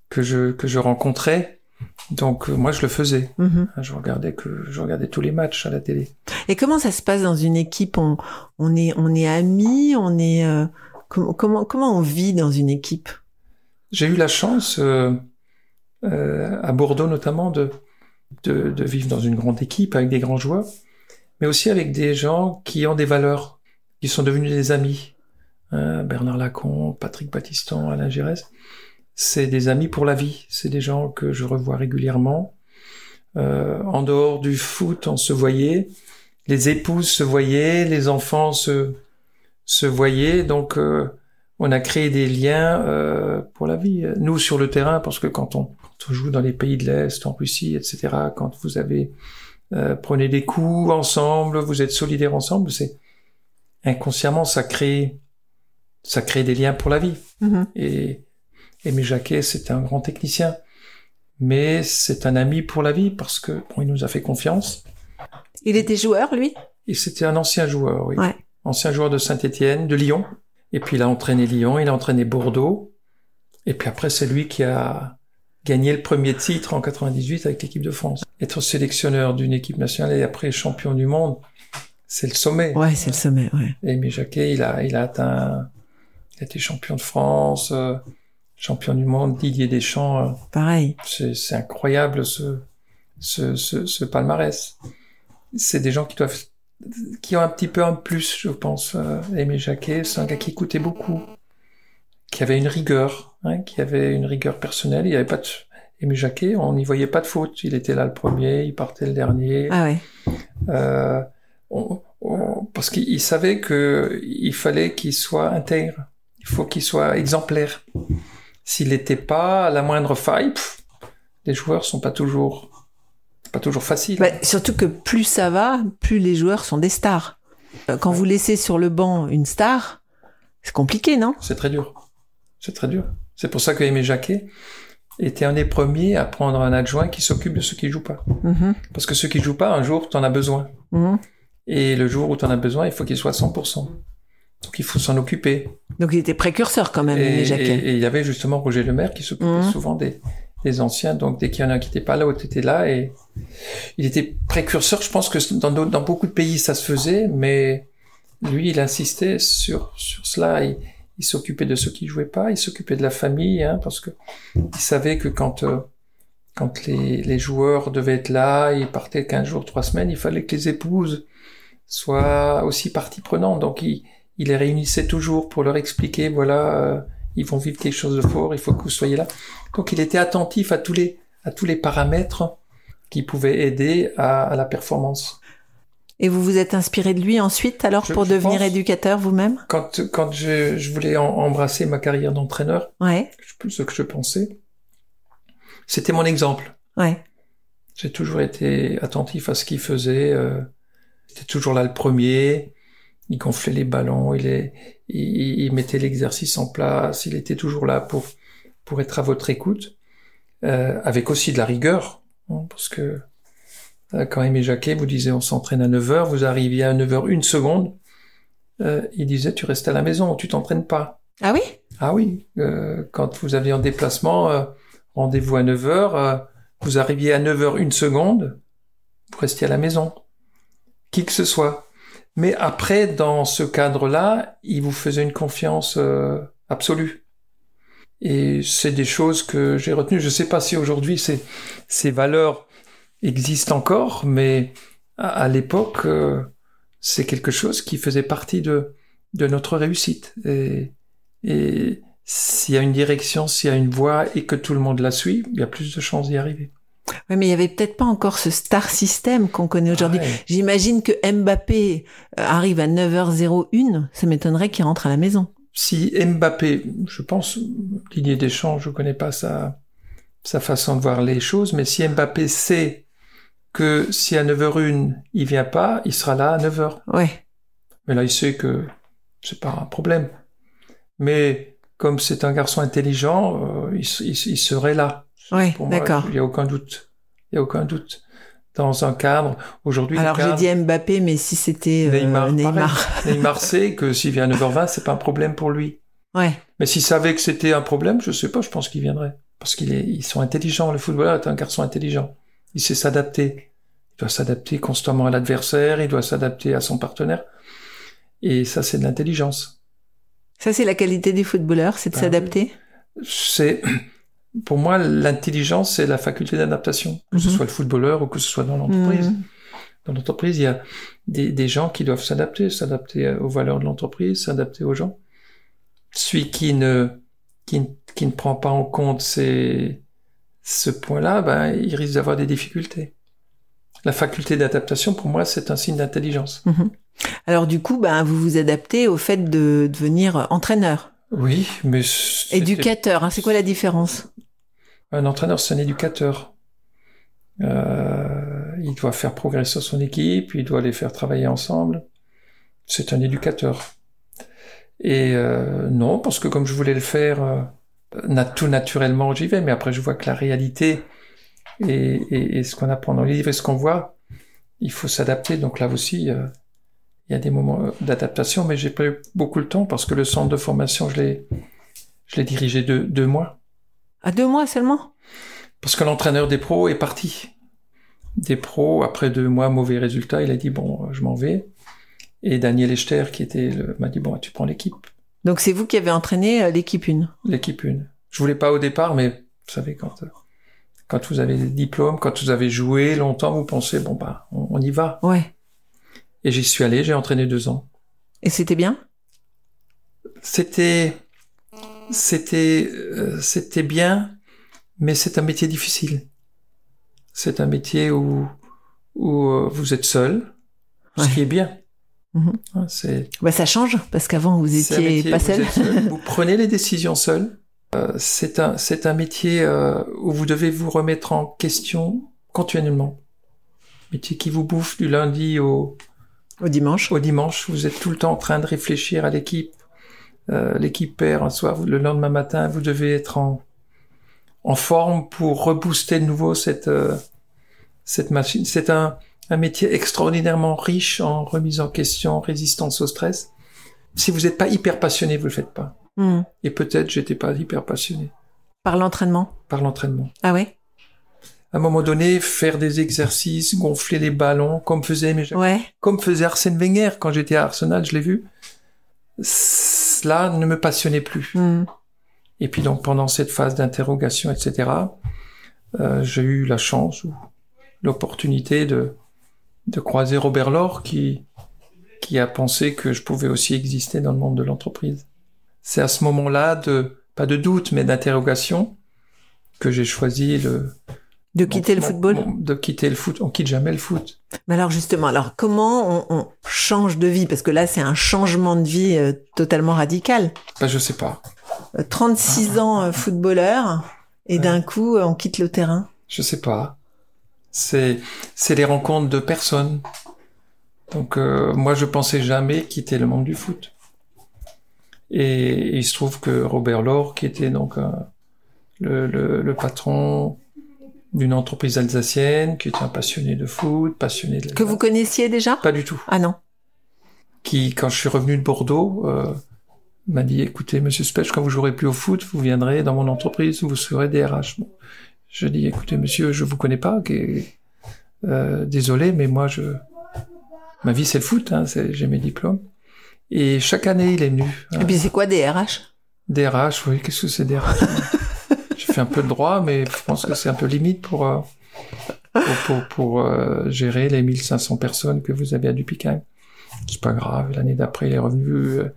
que je que je rencontrais. Donc euh, moi je le faisais. Mhm. Je regardais que je regardais tous les matchs à la télé. Et comment ça se passe dans une équipe? On, on est on est amis, on est euh, com- comment comment on vit dans une équipe? J'ai eu la chance euh, euh, à Bordeaux notamment de, de vivre dans une grande équipe avec des grands joueurs, mais aussi avec des gens qui ont des valeurs, qui sont devenus des amis. Hein, Bernard Lacombe, Patrick Battiston, Alain Giresse. c'est des amis pour la vie. C'est des gens que je revois régulièrement. Euh, en dehors du foot, on se voyait. Les épouses se voyaient, les enfants se se voyaient. Donc, euh, on a créé des liens euh, pour la vie. Nous sur le terrain, parce que quand on, joue dans les pays de l'est, en Russie, etc., quand vous avez euh, prenez des coups ensemble, vous êtes solidaires ensemble, c'est inconsciemment ça crée ça crée des liens pour la vie. Mhm. Et Aimé Jacquet, c'est un grand technicien, mais c'est un ami pour la vie parce que bon, il nous a fait confiance. Il était joueur lui? Et c'était un ancien joueur, oui. Ouais. Ancien joueur de Saint-Étienne, de Lyon. Et puis il a entraîné Lyon, il a entraîné Bordeaux. Et puis après, c'est lui qui a gagné le premier titre en 98 avec l'équipe de France. Être sélectionneur d'une équipe nationale et après champion du monde, c'est le sommet. Ouais, c'est le sommet, ouais. Aimé Jacquet, il a, il a atteint, il a été champion de France, euh, champion du monde, Didier Deschamps. euh, Pareil. c'est, c'est incroyable ce, ce, ce, ce palmarès. C'est des gens qui doivent, qui ont un petit peu un plus, je pense. Euh, Aimé Jacquet, c'est un gars qui écoutait beaucoup, qui avait une rigueur, hein, qui avait une rigueur personnelle. Il n'y avait pas de, Aimé Jacquet, on n'y voyait pas de faute. Il était là le premier, il partait le dernier. Ah ouais. Euh, on- on- parce qu'il il savait que il fallait qu'il soit intègre. Il faut qu'il soit exemplaire. S'il n'était pas à la moindre faille, pff, les joueurs sont pas toujours pas toujours faciles. Bah, surtout que plus ça va, plus les joueurs sont des stars. Euh, Quand vous laissez sur le banc une star, c'est compliqué, non? C'est très dur. C'est très dur. C'est pour ça que Aimé Jacquet était un des premiers à prendre un adjoint qui s'occupe de ceux qui jouent pas. Mhm. Parce que ceux qui jouent pas, un jour, tu en as besoin. Mhm. Et le jour où tu en as besoin, il faut qu'il soit à 100%. Donc il faut s'en occuper. Donc il était précurseur quand même, Et, Jacquet. et il y avait justement Roger Lemaire qui s'occupait Mhm. souvent des, des anciens. Donc dès qu'il y en a un qui n'était pas là, l'autre était là. Et il était précurseur. Je pense que dans, beaucoup de pays, ça se faisait. Mais lui, il insistait sur, sur cela. Il, il s'occupait de ceux qui jouaient pas. Il s'occupait de la famille. Hein, parce que il savait que quand... euh, quand les, les joueurs devaient être là, ils partaient 15 jours, 3 semaines, il fallait que les épouses soient aussi partie prenante. Donc il, il les réunissait toujours pour leur expliquer, voilà, euh, ils vont vivre quelque chose de fort, il faut que vous soyez là. Donc il était attentif à tous les, à tous les paramètres qui pouvaient aider à, à la performance. Et vous vous êtes inspiré de lui ensuite, alors, Je- pour je devenir éducateur vous-même? Quand, quand je, je voulais en- embrasser ma carrière d'entraîneur, Ouais, ce que je pensais, c'était mon exemple. ouais. J'ai toujours été attentif à ce qu'il faisait. Euh, était toujours là le premier. Il gonflait les ballons, il, est, il, il mettait l'exercice en place. Il était toujours là pour pour être à votre écoute, euh, avec aussi de la rigueur, hein, parce que quand Aimé Jacquet vous disait on s'entraîne à 9 heures, vous arriviez à 9 heures une seconde, euh, il disait tu restes à la maison, tu t'entraînes pas. Ah oui? Ah oui, euh, quand vous aviez en déplacement, euh, rendez-vous à 9 heures, euh, vous arriviez à 9 heures une seconde, vous restiez à la maison. Qui que ce soit. Mais après, dans ce cadre-là, il vous faisait une confiance euh, absolue. Et c'est des choses que j'ai retenues. Je ne sais pas si aujourd'hui ces, ces valeurs existent encore, mais à, à l'époque, euh, c'est quelque chose qui faisait partie de, de notre réussite. Et, et s'il y a une direction, s'il y a une voie et que tout le monde la suit, il y a plus de chances d'y arriver. Ouais, mais il y avait peut-être pas encore ce star system qu'on connaît aujourd'hui. Ouais. J'imagine que Mbappé euh, arrive à 9h01, ça m'étonnerait qu'il rentre à la maison. Si Mbappé, je pense, Didier Deschamps, je connais pas sa, sa façon de voir les choses, mais si Mbappé sait que si à 9h01 il vient pas, il sera là à 9h. Ouais. Mais là, il sait que c'est pas un problème. Mais comme c'est un garçon intelligent, euh, il, serait là. Moi, d'accord. Il y a aucun doute. Il y a aucun doute. Dans un cadre, aujourd'hui, Alors j'ai dit Mbappé, mais si c'était euh, Neymar, Neymar. sait que s'il vient à 9h20, c'est pas un problème pour lui. Ouais. Mais s'ils savaient que c'était un problème, je sais pas, je pense qu'ils viendraient. Parce qu'ils ils sont intelligents. Le footballeur est un garçon intelligent. Il sait s'adapter. Il doit s'adapter constamment à l'adversaire, il doit s'adapter à son partenaire. Et ça, c'est de l'intelligence. Ça, c'est la qualité du footballeur, c'est de Bah s'adapter? C'est, pour moi, l'intelligence, c'est la faculté d'adaptation. Que ce Mhm. soit le footballeur ou que ce soit dans l'entreprise. Mhm. Dans l'entreprise, il y a des, des gens qui doivent s'adapter, s'adapter aux valeurs de l'entreprise, s'adapter aux gens. Celui qui ne, qui, ne- qui ne prend pas en compte ces, ce point-là, ben, il risque d'avoir des difficultés. La faculté d'adaptation, pour moi, c'est un signe d'intelligence. Alors du coup, ben, vous vous adaptez au fait de devenir entraîneur, Oui, mais éducateur. hein. C'est quoi la différence? Un entraîneur, c'est un éducateur. Euh, il doit faire progresser son équipe, il doit les faire travailler ensemble. C'est un éducateur. Et euh, non, parce que comme je voulais le faire, euh, tout naturellement, j'y vais. Mais après, je vois que la réalité et, et, et ce qu'on apprend dans les livres et ce qu'on voit, il faut s'adapter. Donc là aussi, euh, il y a des moments euh, d'adaptation, mais j'ai pas eu beaucoup le temps parce que le centre de formation, je l'ai, je l'ai dirigé deux, deux mois. À deux mois seulement? Parce que l'entraîneur des pros est parti. Des pros, après deux mois, mauvais résultats, il a dit bon, je m'en vais. Et Daniel Echter, qui était le, m'a dit bon, tu prends l'équipe, Donc c'est vous qui avez entraîné euh, l'équipe 1. l'équipe une. Je voulais pas au départ, mais vous savez quand, euh, quand vous avez des diplômes, quand vous avez joué longtemps, vous pensez bon bah, on, on y va. Ouais. Et j'y suis allé, j'ai entraîné deux ans. Et c'était bien? C'était, c'était, euh, c'était bien, mais c'est un métier difficile. C'est un métier où, où euh, vous êtes seul, Ouais. ce qui est bien. C'est Bah ça change parce qu'avant vous étiez pas vous seul. seul, Vous prenez les décisions seul. Euh, c'est un, c'est un métier euh, où vous devez vous remettre en question continuellement. Métier qui vous bouffe du lundi au, Au dimanche. au dimanche, vous êtes tout le temps en train de réfléchir à l'équipe. Euh, l'équipe perd un soir, vous- le lendemain matin, vous devez être en, en forme pour rebooster de nouveau cette, euh, cette machine. C'est un, un métier extraordinairement riche en remise en question, résistance au stress. Si vous n'êtes pas hyper passionné, vous le faites pas. Hmm. Et peut-être j'étais pas hyper passionné Par l'entraînement? par l'entraînement. Ah ouais? À un moment donné, faire des exercices, gonfler les ballons, comme faisait mes Ouais. comme faisait Arsène Wenger quand j'étais à Arsenal, je l'ai vu. Cela ne me passionnait plus. Hmm. Et puis donc pendant cette phase d'interrogation, etc., euh, j'ai eu la chance ou l'opportunité de de croiser Robert Laure qui qui a pensé que je pouvais aussi exister dans le monde de l'entreprise. C'est à ce moment-là de pas de doute mais d'interrogation que j'ai choisi le De quitter le football. de quitter le foot. On quitte jamais le foot. Mais alors justement, alors comment on, on change de vie? Parce que là, c'est un changement de vie euh, totalement radical. Ben, je sais pas. Euh, 36 ans euh, footballeur et Ouais. d'un coup, euh, on quitte le terrain. Je sais pas. C'est c'est les rencontres de personnes. Donc euh, moi je pensais jamais quitter le monde du foot. Et il se trouve que Robert Laure, qui était donc un- le, le, le patron d'une entreprise alsacienne, qui était un passionné de foot, passionné de Que vous connaissiez déjà? Pas du tout. Ah non. Qui quand je suis revenu de Bordeaux euh, m'a dit écoutez Monsieur Spech, quand vous jouerez plus au foot, vous viendrez dans mon entreprise, vous serez DRH. Bon. Je dis écoutez monsieur, je vous connais pas, que- euh, désolé, mais moi je ma vie c'est le foot, hein, c'est- j'ai mes diplômes. Et chaque année il est venu. hein. Et puis c'est quoi des RH DRH, oui, qu'est-ce que c'est DRH J'ai fait un peu de droit, mais je pense que c'est un peu limite pour euh, pour, pour, pour, euh, gérer les 1500 personnes que vous avez à Dupicam. C'est pas grave, l'année d'après il est revenu. euh.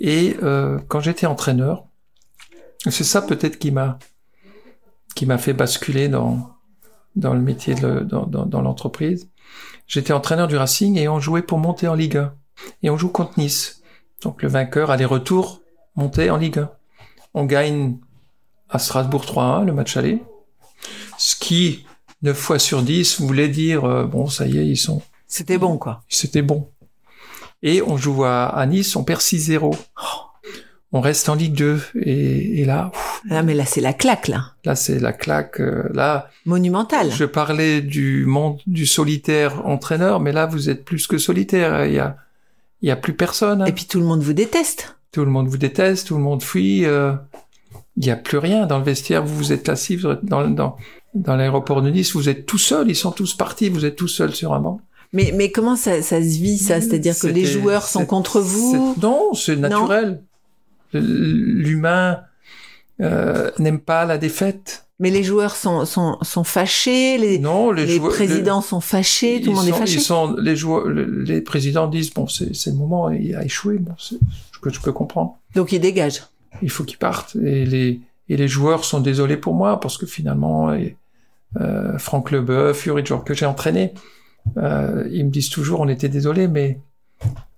Et euh, quand j'étais entraîneur, c'est ça peut-être qui m'a qui m'a fait basculer dans dans le métier de le- dans, dans, dans l'entreprise. J'étais entraîneur du Racing et on jouait pour monter en Ligue 1. Et on joue contre Nice. Donc le vainqueur aller-retour montait en Ligue 1. On gagne à Strasbourg 3-1 le match aller. Ce qui, 9 fois sur 10, voulait dire, euh, bon, ça y est, ils sont, C'était bon, quoi. c'était bon. Et on joue à, à Nice, on perd 6-0. On reste en Ligue 2. Et, et là, ouf, Ah, mais là, c'est la claque, là. là, c'est la claque. euh, là, Monumentale. je parlais du monde du solitaire entraîneur, mais là, vous êtes plus que solitaire. Il y a, il y a plus personne. hein. Et puis tout le monde vous déteste. tout le monde vous déteste, tout le monde fuit. euh, Il n'y a plus rien dans le vestiaire. Vous vous êtes assis vous êtes dans, dans, dans l'aéroport de Nice. Vous êtes tout seul. Ils sont tous partis. Vous êtes tout seul sur un banc. Mais, mais comment ça, ça se vit, ça? C'est-à-dire que les joueurs sont contre vous? Non, c'est naturel. L'humain euh, n'aime pas la défaite. Mais les joueurs sont, sont, sont fâchés, les, Non, les, les joueurs- présidents sont fâchés, tout le monde est fâché. Ils sont, les joueurs, le- les présidents disent bon, c'est le moment, il a échoué, bon, c'est ce que je peux comprendre. Donc ils dégagent. Il faut qu'ils partent. Et les et les joueurs sont désolés pour moi parce que finalement, euh, Franck Leboeuf, Yuri Djor, que j'ai entraîné, euh, ils me disent toujours on était désolés, mais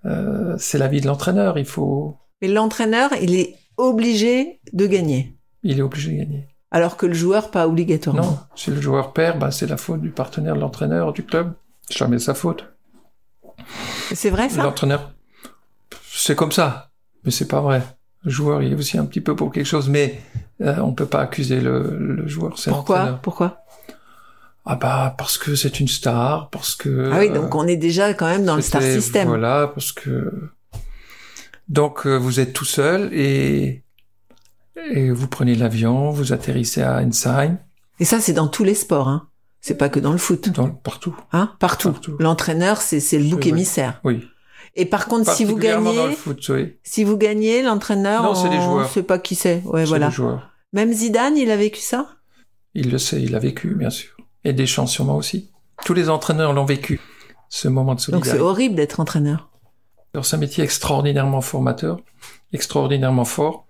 euh, c'est la vie de l'entraîneur. Il faut, Mais l'entraîneur, il est obligé de gagner. il est obligé de gagner. Alors que le joueur, pas obligatoirement. Non, si le joueur perd, bah, c'est la faute du partenaire, de l'entraîneur, du club. Jamais sa faute. C'est vrai ça? L'entraîneur, c'est comme ça, mais c'est pas vrai. Le joueur, il est aussi un petit peu pour quelque chose, mais euh, on peut pas accuser le, le joueur. C'est Pourquoi? Pourquoi? Ah bah parce que c'est une star, parce que. Ah oui, euh, donc on est déjà quand même dans le star system. Voilà, parce que. Donc euh, vous êtes tout seul et et vous prenez l'avion, vous atterrissez à Ensheim, Et ça, c'est dans tous les sports. Hein. C'est pas que dans le foot. dans, partout. Hein? Partout. Partout. L'entraîneur, c'est c'est le bouc Oui. émissaire. Oui. Et par contre, si vous Particulièrement dans gagnez, le foot, oui. si vous gagnez, l'entraîneur, Non, c'est les on joueurs. sait pas qui c'est. Ouais, C'est voilà. le joueur. Même Zidane, il a vécu ça? Il le sait, il a vécu, bien sûr. Et Deschamps sûrement aussi. Tous les entraîneurs l'ont vécu, ce moment de Donc c'est solidarité. horrible d'être entraîneur. Alors, C'est un métier extraordinairement formateur, extraordinairement fort,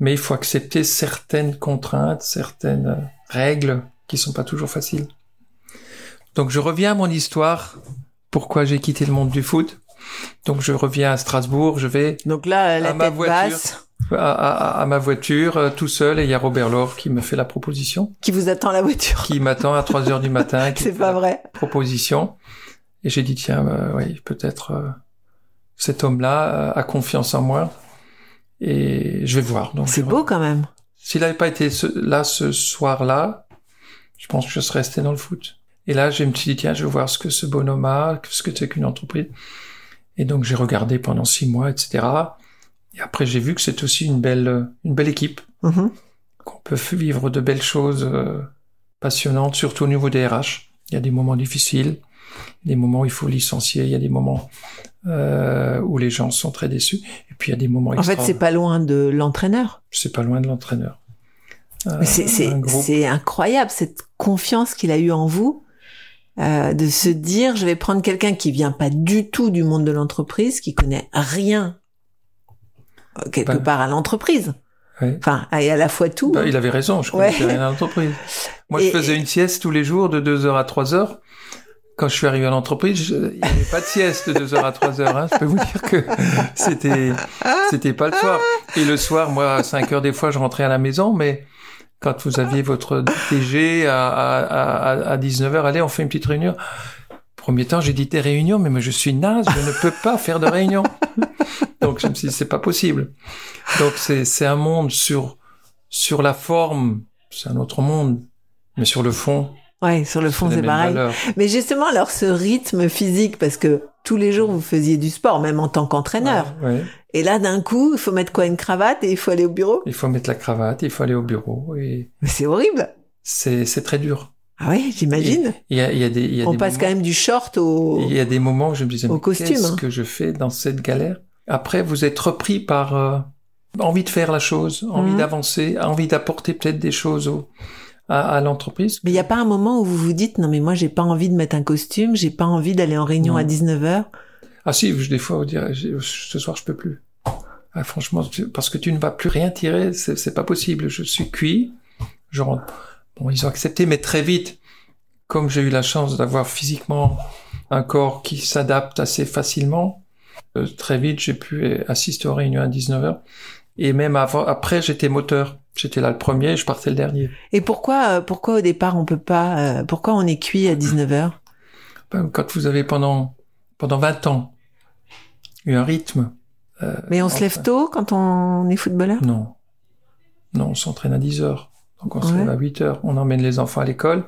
mais il faut accepter certaines contraintes, certaines euh, règles qui sont pas toujours faciles. Donc je reviens à mon histoire, pourquoi j'ai quitté le monde du foot? Donc je reviens à Strasbourg, je vais Donc là, la À ma voiture. basse, à, à- à ma voiture tout seul et il y a Robert Laure qui me fait la proposition, qui vous attend la voiture. qui m'attend à 3 heures du matin. C'est pas vrai. proposition. Et j'ai dit, tiens, euh, oui, peut-être euh, cet homme-là euh, a confiance en moi. Et je vais voir. Donc, C'est beau quand même. S'il n'avait pas été ce- là ce soir-là, je pense que je serais resté dans le foot. Et là, je me suis dit, tiens, je vais voir ce que ce bonhomme a, ce que c'est qu'une entreprise. Et donc, j'ai regardé pendant six mois, etc. Et après, j'ai vu que c'est aussi une belle, une belle équipe, Mhm. qu'on peut vivre de belles choses euh, passionnantes, surtout au niveau des RH. Il y a des moments difficiles, des moments où il faut licencier, il y a des moments euh, où les gens sont très déçus, et puis il y a des moments En fait, c'est pas loin de l'entraîneur. c'est pas loin de l'entraîneur. Euh, c'est- incroyable cette confiance qu'il a eue en vous, euh, de se dire je vais prendre quelqu'un qui vient pas du tout du monde de l'entreprise, qui connaît rien euh, quelque Bah. part à l'entreprise. Ouais. Enfin, et à la fois tout. Bah, il avait raison, je Ouais. connaissais rien à l'entreprise. Moi, Et- je faisais une sieste tous les jours de 2 heures à 3 heures. Quand je suis arrivé à l'entreprise, il n'y avait pas de sieste de 2 heures à 3 heures. Hein. Je peux vous dire que c'était c'était pas le soir. Et le soir, moi, à 5 heures des fois, je rentrais à la maison, mais quand vous aviez votre TG à, à, à, à 19 heures, allez, on fait une petite réunion. Premier temps, j'ai dit des réunions, mais moi, je suis naze, je ne peux pas faire de réunion. Donc, je me suis dit, c'est pas possible. Donc, c'est, c'est un monde sur, sur la forme, c'est un autre monde, mais sur le fond, Ouais, sur le fond, c'est pareil. valeurs. Mais justement, alors ce rythme physique, parce que tous les jours vous faisiez du sport, même en tant qu'entraîneur. Ouais, ouais. Et là, d'un coup, il faut mettre quoi une cravate et il faut aller au bureau? Il faut mettre la cravate, il faut aller au bureau, et Mais c'est horrible. c'est, très dur. Ah oui, j'imagine. Il y a, y a des, il y a On des passe moments- quand même du short au. Il y a des moments où je me disais, qu'est-ce hein. que je fais dans cette galère? Après, vous êtes repris par euh, envie de faire la chose, envie Mhm. d'avancer, envie d'apporter peut-être des choses au, à, à l'entreprise. Mais il n'y a pas un moment où vous vous dites non mais moi j'ai pas envie de mettre un costume, j'ai pas envie d'aller en réunion Non. à 19h. Ah si, des fois, vous direz, ce soir, je peux plus. Ah, franchement, parce que tu ne vas plus rien tirer, c'est pas possible. Je suis cuit. Je rentre. Bon, ils ont accepté, mais très vite, comme j'ai eu la chance d'avoir physiquement un corps qui s'adapte assez facilement, euh, très vite, j'ai pu assister aux réunions à 19h. Et même avant, après, j'étais moteur. J'étais là le premier, et je partais le dernier. Et pourquoi euh, pourquoi au départ on peut pas euh, pourquoi on est cuit à 19h Ben, Quand vous avez pendant, pendant 20 ans eu un rythme. euh, Mais on se lève tôt quand on est footballeur? Non. Non, on s'entraîne à 10 heures. Donc on se Ouais. lève à 8 heures. On emmène les enfants à l'école.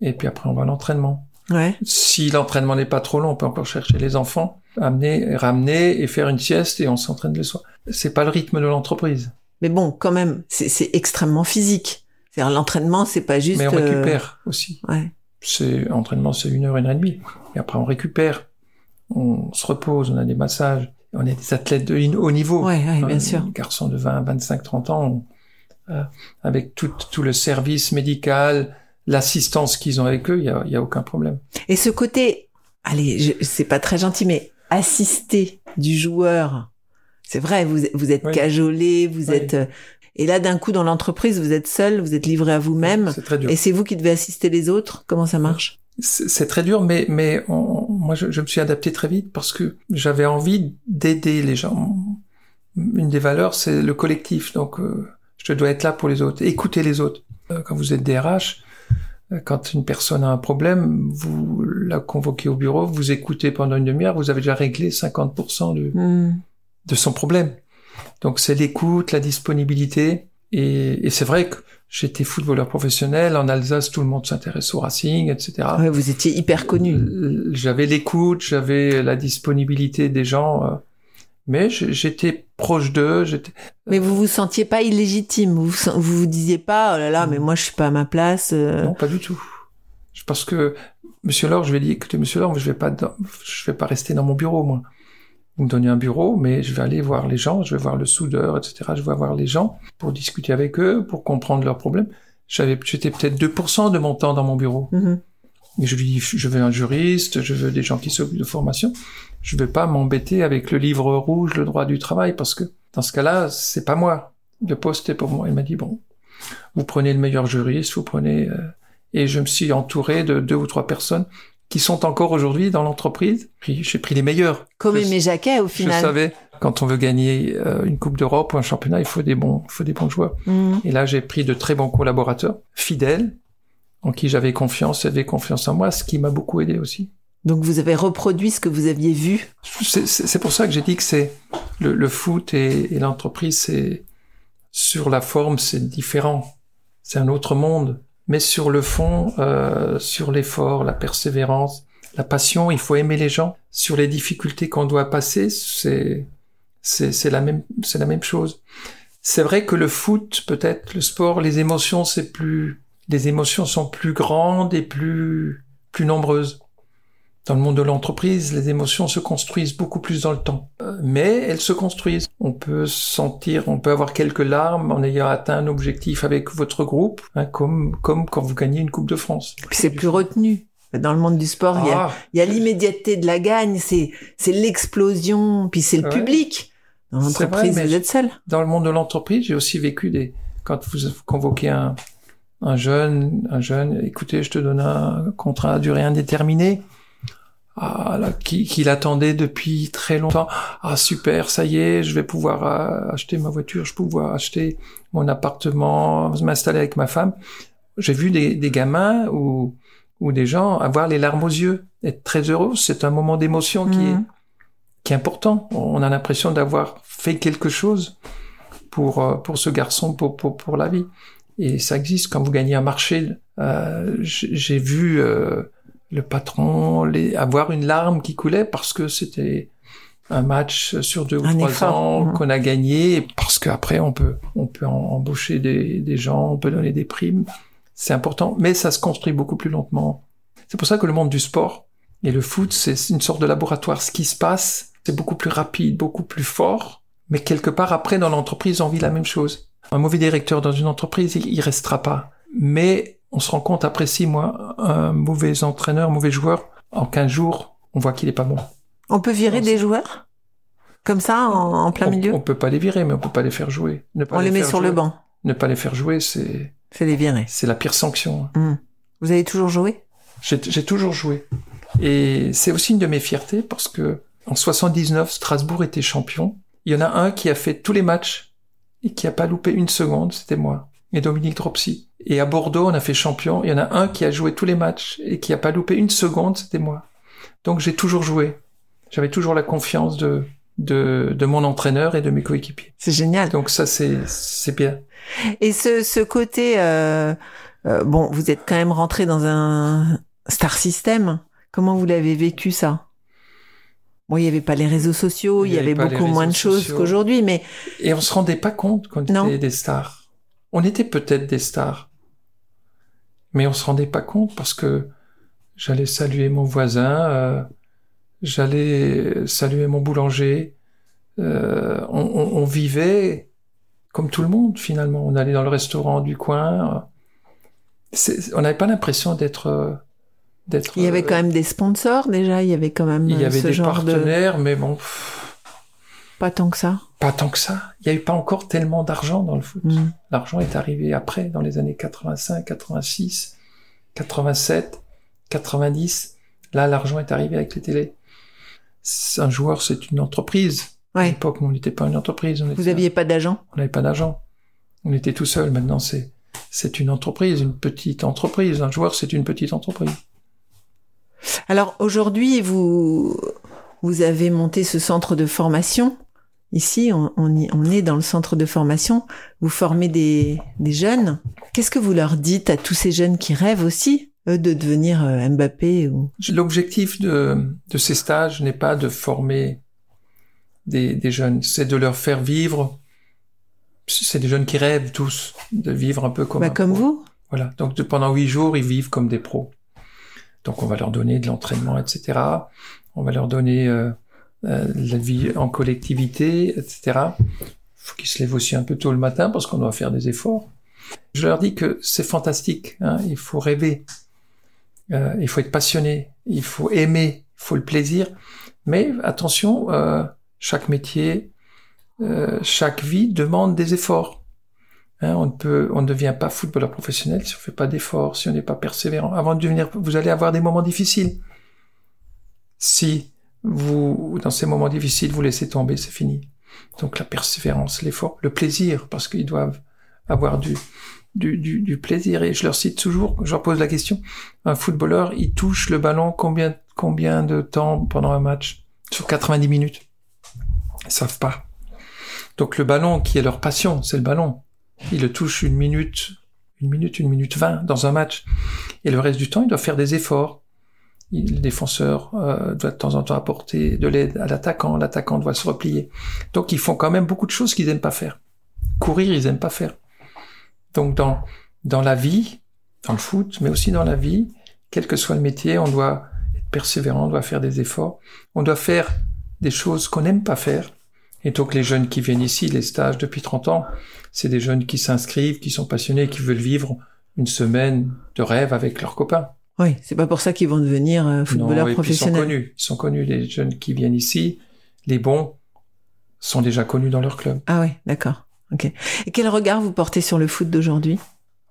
Et puis après, on va à l'entraînement. Ouais. Si l'entraînement n'est pas trop long, on peut encore chercher les enfants, amener, ramener et faire une sieste et on s'entraîne le soir. C'est pas le rythme de l'entreprise. Mais bon, quand même, c'est extrêmement physique. C'est-à-dire l'entraînement, c'est pas juste. Mais on euh, récupère aussi. Ouais. C'est entraînement, c'est une heure, une heure et demie. Et après, on récupère. On se repose, on a des massages. On est des athlètes de haut niveau. Ouais, ouais, bien Un sûr. garçon de 20, 25, 30 ans, on- euh, avec tout, tout le service médical, l'assistance qu'ils ont avec eux, il y a, y a aucun problème. Et ce côté, allez, c'est pas très gentil, mais assister du joueur, c'est vrai, vous, vous êtes Oui. cajolé, vous Oui. êtes, euh, et là d'un coup dans l'entreprise, vous êtes seul, vous êtes livré à vous-même, C'est très dur. et c'est vous qui devez assister les autres. Comment ça marche? C'est très dur, mais mais on- moi je, je me suis adapté très vite parce que j'avais envie d'aider les gens. Une des valeurs, c'est le collectif. Donc euh, je dois être là pour les autres, écouter les autres. Euh, Quand vous êtes DRH, quand une personne a un problème, vous la convoquez au bureau, vous écoutez pendant une demi-heure, vous avez déjà réglé 50% de, Hmm. de son problème. Donc c'est l'écoute, la disponibilité. Et, et c'est vrai que j'étais footballeur professionnel. En Alsace, tout le monde s'intéresse au Racing, etc. Ouais, vous étiez hyper connu. J'avais l'écoute, j'avais la disponibilité des gens, euh, mais j'étais proche d'eux. Mais vous vous sentiez pas illégitime. Vous vous, vous disiez pas, oh là là, mais moi je suis pas à ma place. euh. Non, pas du tout. Parce que Monsieur Laure, je lui ai dit, écoutez, Monsieur Laure, je vais pas, dans- je vais pas rester dans mon bureau, moi. Vous me donnez un bureau, mais je vais aller voir les gens, je vais voir le soudeur, etc. Je vais voir les gens pour discuter avec eux, pour comprendre leurs problèmes. J'avais, j'étais peut-être 2% de mon temps dans mon bureau. Mhm. Et je lui dis, je veux un juriste, je veux des gens qui s'occupent de formation. Je veux pas m'embêter avec le livre rouge, le droit du travail, parce que dans ce cas-là, c'est pas moi. Le poste est pour moi. Il m'a dit, bon, vous prenez le meilleur juriste, vous prenez, euh, et je me suis entouré de deux ou trois personnes qui sont encore aujourd'hui dans l'entreprise. J'ai pris les meilleurs. Comme Je- Aimé Jacquet au Je final. savais, quand on veut gagner euh, une Coupe d'Europe ou un championnat, il faut des bons, il faut des bons joueurs. Mhm. Et là, j'ai pris de très bons collaborateurs, fidèles, en qui j'avais confiance, ils avaient confiance en moi, ce qui m'a beaucoup aidé aussi. Donc vous avez reproduit ce que vous aviez vu. C'est- pour ça que j'ai dit que c'est le, le foot et, et l'entreprise, c'est sur la forme, c'est différent, c'est un autre monde. Mais sur le fond, euh, sur l'effort, la persévérance, la passion, il faut aimer les gens. Sur les difficultés qu'on doit passer, c'est c'est la même c'est la même chose. C'est vrai que le foot, peut-être le sport, les émotions, c'est plus les émotions sont plus grandes et plus plus nombreuses. Dans le monde de l'entreprise, les émotions se construisent beaucoup plus dans le temps. Euh, Mais elles se construisent. On peut sentir, on peut avoir quelques larmes en ayant atteint un objectif avec votre groupe, hein, comme, comme quand vous gagnez une Coupe de France. Puis c'est plus retenu. Dans le monde du sport, il y a, Ah, il y a l'immédiateté de la gagne, c'est c'est l'explosion, puis c'est le Ouais. public. Dans l'entreprise, vous êtes seul. dans le monde de l'entreprise, j'ai aussi vécu des, quand vous convoquez un, un jeune, un jeune, écoutez, je te donne un contrat à durée indéterminée, ah, là, qui, qui l'attendait depuis très longtemps. Ah, super, ça y est, je vais pouvoir euh, acheter ma voiture, je vais pouvoir acheter mon appartement, m'installer avec ma femme. J'ai vu des, des gamins ou, ou des gens avoir les larmes aux yeux, être très heureux. C'est un moment d'émotion qui est, Mhm. qui est important. On a l'impression d'avoir fait quelque chose pour euh, pour ce garçon, pour pour pour la vie. Et ça existe quand vous gagnez un marché. Euh, j'ai vu euh, le patron les, avoir une larme qui coulait parce que c'était un match sur deux ou Un trois effort. ans Mhm. qu'on a gagné parce qu'après on peut on peut embaucher des des gens, on peut donner des primes. C'est important, mais ça se construit beaucoup plus lentement. C'est pour ça que le monde du sport et le foot, c'est une sorte de laboratoire. Ce qui se passe, c'est beaucoup plus rapide, beaucoup plus fort. Mais quelque part après, dans l'entreprise, on vit la même chose. Un mauvais directeur dans une entreprise, il, il restera pas. Mais on se rend compte après six mois, un mauvais entraîneur, un mauvais joueur, en 15 jours, on voit qu'il est pas bon. On peut virer des joueurs comme ça en, en plein on, milieu. on peut pas les virer, mais on peut pas les faire jouer. Ne pas On les met sur le banc. Ne pas les faire jouer, c'est C'est les virer. c'est la pire sanction. Mhm. Vous avez toujours joué? J'ai j'ai toujours joué. Et c'est aussi une de mes fiertés parce que en 79, Strasbourg était champion. Il y en a un qui a fait tous les matchs et qui a pas loupé une seconde, c'était moi. Et Dominique Dropsy. Et à Bordeaux, on a fait champion. Il y en a un qui a joué tous les matchs et qui a pas loupé une seconde, c'était moi. Donc j'ai toujours joué. J'avais toujours la confiance de, de, de mon entraîneur et de mes coéquipiers. C'est génial. Donc ça, c'est, c'est bien. Et ce, ce côté, euh, euh, bon, vous êtes quand même rentré dans un Star System. Comment vous l'avez vécu ça? Bon, il n'y avait pas les réseaux sociaux, il y, avait, beaucoup moins de choses qu'aujourd'hui, mais et on se rendait pas compte qu'on était des stars. On était peut-être des stars, mais on se rendait pas compte parce que j'allais saluer mon voisin, euh, j'allais saluer mon boulanger. Euh, on, on, vivait comme tout le monde finalement. On allait dans le restaurant du coin. On n'avait pas l'impression d'être d'être. Il y avait quand même des sponsors déjà. Il y avait quand même. Il y avait ce des genre partenaires, mais bon. Pas tant que ça. Pas tant que ça. Il n'y a eu pas encore tellement d'argent dans le foot. Mm. L'argent est arrivé après, dans les années 85, 86, 87, 90. Là, l'argent est arrivé avec les télés. Un joueur, c'est une entreprise. À l'époque, nous, on n'était pas une entreprise. On Vous était- aviez pas d'agent on n'avait pas d'argent. On était tout seul. Maintenant, c'est c'est une entreprise, une petite entreprise. Un joueur, c'est une petite entreprise. Alors aujourd'hui, vous vous avez monté ce centre de formation. Ici, on, on, y- on est dans le centre de formation. Vous formez des, des jeunes. Qu'est-ce que vous leur dites à tous ces jeunes qui rêvent aussi, eux, de devenir euh, Mbappé ou L'objectif de, de ces stages n'est pas de former des, des jeunes, c'est de leur faire vivre. C'est des jeunes qui rêvent tous de vivre un peu comme bah, un comme pro. vous Voilà. Donc de- pendant huit jours, ils vivent comme des pros. Donc on va leur donner de l'entraînement, etc. On va leur donner euh, euh, la vie en collectivité, etc. faut qu'ils se lèvent aussi un peu tôt le matin parce qu'on doit faire des efforts. Je leur dis que c'est fantastique. Hein, il faut rêver. Euh, il faut être passionné. Il faut aimer. Il faut le plaisir. Mais attention, euh, chaque métier, euh, chaque vie demande des efforts. Hein, on ne peut, on ne devient pas footballeur professionnel si on fait pas d'efforts, si on n'est pas persévérant. Avant de devenir, vous allez avoir des moments difficiles. Si vous, dans ces moments difficiles, vous laissez tomber, c'est fini. Donc la persévérance, l'effort, le plaisir, parce qu'ils doivent avoir du, du, du, du plaisir. Et je leur cite toujours, je leur pose la question, un footballeur, il touche le ballon combien, combien de temps pendant un match? Sur 90 minutes. Ils savent pas. Donc le ballon qui est leur passion, c'est le ballon. Ils le touchent une minute, une minute, une minute vingt dans un match. Et le reste du temps, ils doivent faire des efforts. Il- Le défenseur euh, doit de temps en temps apporter de l'aide à l'attaquant, l'attaquant doit se replier. Donc ils font quand même beaucoup de choses qu'ils aiment pas faire. Courir, ils aiment pas faire. Donc dans dans la vie, dans le foot, mais aussi dans la vie, quel que soit le métier, on doit être persévérant, on doit faire des efforts, on doit faire des choses qu'on n'aime pas faire. Et donc les jeunes qui viennent ici, les stages depuis 30 ans, c'est des jeunes qui s'inscrivent, qui sont passionnés, qui veulent vivre une semaine de rêve avec leurs copains. Oui, c'est pas pour ça qu'ils vont devenir euh, footballeurs Non, et puis ils sont professionnels. connus. Ils sont connus, les jeunes qui viennent ici. Les bons sont déjà connus dans leur club. Ah ouais, d'accord. Ok. Et quel regard vous portez sur le foot d'aujourd'hui?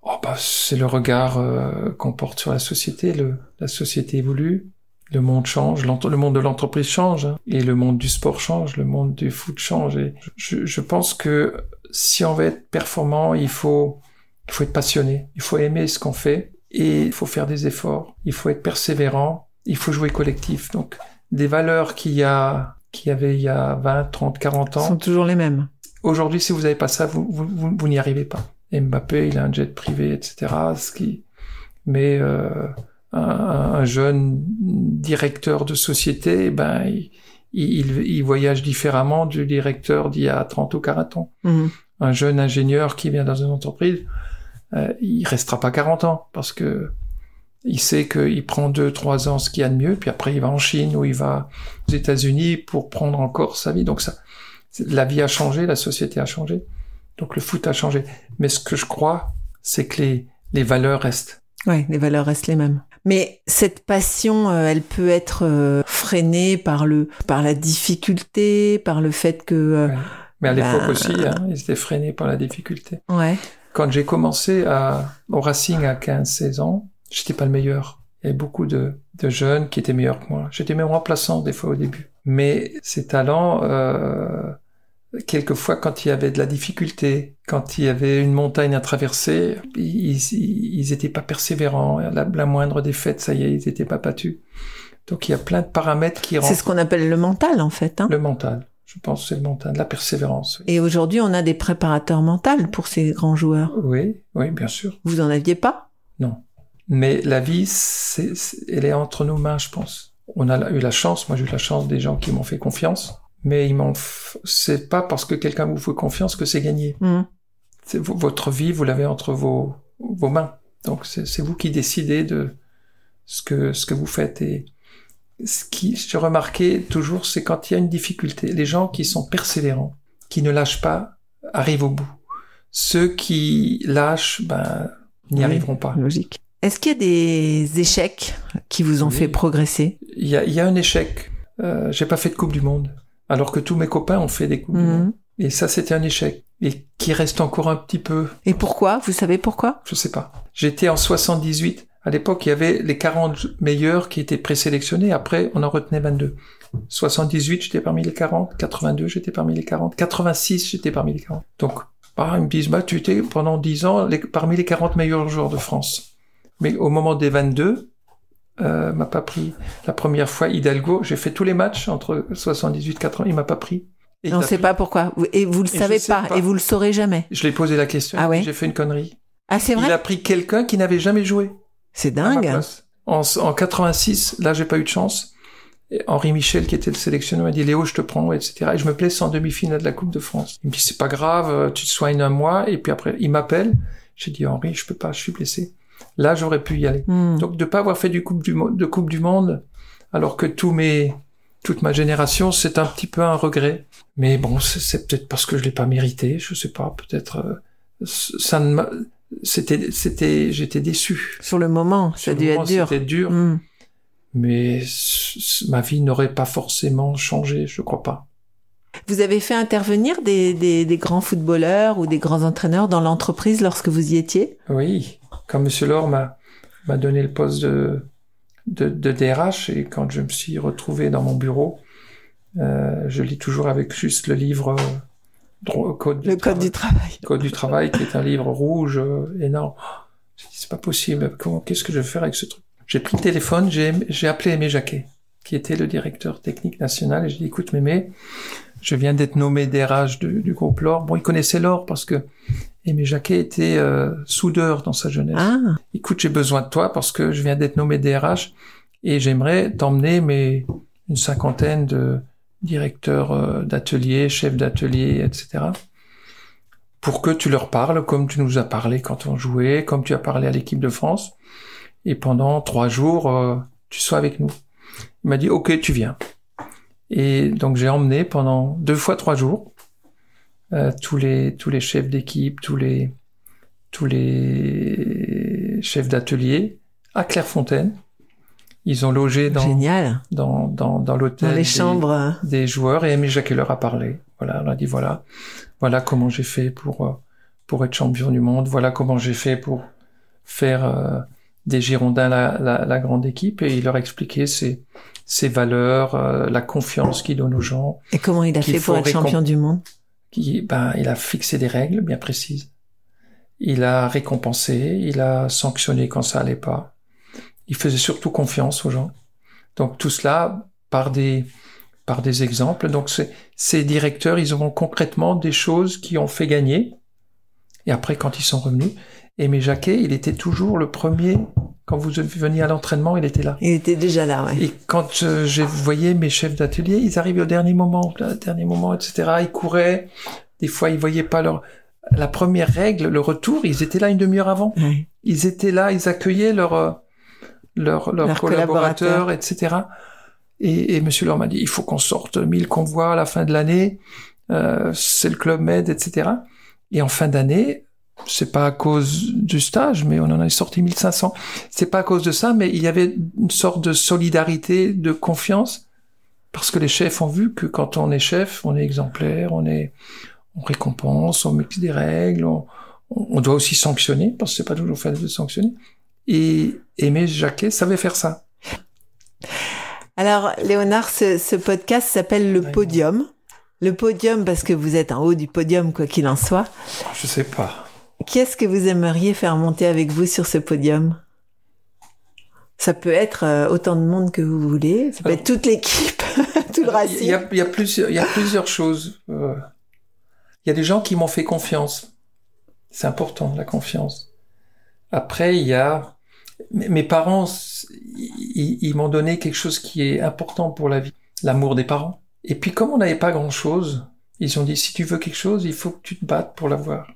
Oh bah, c'est le regard euh, qu'on porte sur la société. Le, la société évolue, le monde change, le monde de l'entreprise change, hein, et le monde du sport change, le monde du foot change. Et je, je pense que si on veut être performant, il faut, il faut être passionné, il faut aimer ce qu'on fait, et il faut faire des efforts, il faut être persévérant, il faut jouer collectif. Donc, des valeurs qu'il y a, qu'il y avait il y a 20, 30, 40 ans, sont toujours les mêmes. Aujourd'hui, si vous n'avez pas ça, vous, vous, vous, vous n'y arrivez pas. Mbappé, il a un jet privé, etc. Ce qui, mais euh, un, un jeune directeur de société, eh ben, il, il, il voyage différemment du directeur d'il y a 30 ou 40 ans. Mhm. Un jeune ingénieur qui vient dans une entreprise, euh, il restera pas 40 ans parce que il sait qu'il prend deux, trois ans ce qu'il y a de mieux, puis après il va en Chine ou il va aux États-Unis pour prendre encore sa vie. Donc ça, la vie a changé, la société a changé, donc le foot a changé. Mais ce que je crois, c'est que les, les valeurs restent. Ouais, les valeurs restent les mêmes. Mais cette passion, euh, elle peut être euh, freinée par le par la difficulté, par le fait que euh, Ouais. Mais à l'époque Bah, aussi, hein, ils étaient freinés par la difficulté. ouais. Quand j'ai commencé à, au Racing à 15-16 ans, j'étais pas le meilleur. Il y avait beaucoup de, de jeunes qui étaient meilleurs que moi. J'étais même remplaçant des fois au début. Mais ces talents, euh, quelquefois quand il y avait de la difficulté, quand il y avait une montagne à traverser, ils, ils, ils étaient pas persévérants. La, la moindre défaite, ça y est, ils étaient pas battus. Donc il y a plein de paramètres qui C'est ce qu'on appelle le mental en fait. Hein. le mental. Je pense c'est le mental, la persévérance. oui. Et aujourd'hui, on a des préparateurs mentaux pour ces grands joueurs. Oui, oui, bien sûr. Vous en aviez pas? Non. Mais la vie, elle est entre nos mains, je pense. On a eu la chance, moi j'ai eu la chance des gens qui m'ont fait confiance, mais ils m'ont, f- c'est pas parce que quelqu'un vous fait confiance que c'est gagné. C'est vo- votre vie, vous l'avez entre vos, vos mains. Donc c'est vous qui décidez de ce que, ce que vous faites. Et ce qui, j'ai remarqué toujours, c'est quand il y a une difficulté, les gens qui sont persévérants, qui ne lâchent pas, arrivent au bout. Ceux qui lâchent, ben, n'y Oui. arriveront pas. Logique. Est-ce qu'il y a des échecs qui vous ont Oui. fait progresser? Il y a, il y a un échec. Euh, j'ai pas fait de Coupe du Monde, alors que tous mes copains ont fait des Coupes du Mhm. Monde. Et ça, c'était un échec. Et qui reste encore un petit peu Et pourquoi? Vous savez pourquoi? Je sais pas. J'étais en 78. À l'époque, il y avait les 40 meilleurs qui étaient présélectionnés. Après, on en retenait 22. 78, j'étais parmi les 40. 82, j'étais parmi les 40. 86, j'étais parmi les 40. Donc, bah, ils me disent, bah, tu étais pendant 10 ans les- parmi les 40 meilleurs joueurs de France. Mais au moment des 22, euh, m'a pas pris. La première fois, Hidalgo, j'ai fait tous les matchs entre 78 et 80, il m'a pas pris. Et il On ne sait pas pourquoi. Et vous le Et savez pas, pas. Et vous le saurez jamais. Je lui ai posé la question. Ah ouais J'ai fait une connerie. Ah, c'est Il vrai a pris quelqu'un qui n'avait jamais joué. C'est dingue. place. En, en 86, là, j'ai pas eu de chance. Et Henri Michel, qui était le sélectionneur, m'a dit Léo, je te prends, etc. Et je me blesse en demi-finale de la Coupe de France. Il me dit c'est pas grave, euh, tu te soignes un mois. Et puis après, il m'appelle. J'ai dit Henri, je peux pas, je suis blessé. Là, j'aurais pu y aller. Hmm. Donc de pas avoir fait du coupe du de Coupe du Monde, alors que tous mes toute ma génération, c'est un petit peu un regret. Mais bon, c'est- peut-être parce que je l'ai pas mérité, je sais pas. Peut-être euh, ça ne m'a- c'était c'était j'étais déçu. Sur le moment, ça Sur a dû moment, être dur. C'était dur, Hmm. mais ma vie n'aurait pas forcément changé, je crois pas. Vous avez fait intervenir des, des, des grands footballeurs ou des grands entraîneurs dans l'entreprise lorsque vous y étiez? Oui, quand Monsieur Laure m'a donné le poste de, de de DRH et quand je me suis retrouvé dans mon bureau, euh, je lis toujours avec juste le livre euh, Code Le code du travail. Code du travail, qui est un livre rouge euh, énorme. C'est pas possible. Comment, qu'est-ce que je vais faire avec ce truc? J'ai pris le téléphone, j'ai, j'ai appelé Aimé Jacquet, qui était le directeur technique national, et j'ai dit, écoute, Mémé, je viens d'être nommé DRH du, du groupe L'Or. Bon, il connaissait L'Or parce que Aimé Jacquet était euh, soudeur dans sa jeunesse. Ah, Écoute, j'ai besoin de toi parce que je viens d'être nommé DRH et j'aimerais t'emmener mes une cinquantaine de directeurs euh, d'ateliers, chefs d'atelier, etc. Pour que tu leur parles comme tu nous as parlé quand on jouait, comme tu as parlé à l'équipe de France. Et pendant trois jours, euh, tu sois avec nous. Il m'a dit, OK, tu viens. Et donc j'ai emmené pendant deux fois trois jours euh, tous les tous les chefs d'équipe, tous les tous les chefs d'atelier à Clairefontaine. Ils ont logé dans génial. dans dans, dans l'hôtel Dans les des- chambres. des joueurs et Aimé Jacquet leur a parlé. Voilà, on a dit voilà, voilà comment j'ai fait pour euh, pour être champion du monde. Voilà comment j'ai fait pour faire euh, des Girondins la, la, la grande équipe et il leur expliquait ses ses valeurs, euh, la confiance qu'il donne aux gens. Et comment il a fait pour être champion du monde? Qui, ben, il a fixé des règles bien précises. Il a récompensé, il a sanctionné quand ça allait pas. Il faisait surtout confiance aux gens. Donc tout cela par des par des exemples. Donc ces directeurs, ils auront concrètement des choses qui ont fait gagner. Et après, quand ils sont revenus, Aimé Jacquet, il était toujours le premier. Quand vous veniez à l'entraînement, il était là. Il était déjà là, ouais. Et quand euh, je voyais mes chefs d'atelier, ils arrivaient au dernier moment, au dernier moment, etc. Ils couraient. Des fois, ils voyaient pas leur la première règle, le retour. Ils étaient là une demi-heure avant. Ils étaient là, ils accueillaient leurs euh, leurs Leurs collaborateurs, etc. Et, et Monsieur m'a dit, il faut qu'on sorte 1000 convois à la fin de l'année. Euh, c'est le club Med, etc. Et en fin d'année, c'est pas à cause du stage, mais on en a sorti 1500. C'est pas à cause de ça, mais il y avait une sorte de solidarité, de confiance, parce que les chefs ont vu que quand on est chef, on est exemplaire, on est, on récompense, on met des règles, on, on doit aussi sanctionner, parce que c'est pas toujours facile de sanctionner. Et Aimé Jacquet savait faire ça. Alors, Léonard, ce, ce podcast s'appelle Le. Podium. Le podium parce que vous êtes en haut du podium, quoi qu'il en soit. Je sais pas. Qui est-ce que vous aimeriez faire monter avec vous sur ce podium? Ça peut être euh, autant de monde que vous voulez. Ça peut Alors- être toute l'équipe, tout le Alors, Il y, racine. a, il y a plusieurs, il y a plusieurs choses. Euh, il y a des gens qui m'ont fait confiance. C'est important, la confiance. Après, il y a, mes parents, ils, m'ont donné quelque chose qui est important pour la vie, l'amour des parents. Et puis comme on n'avait pas grand-chose, ils ont dit si tu veux quelque chose, il faut que tu te battes pour l'avoir.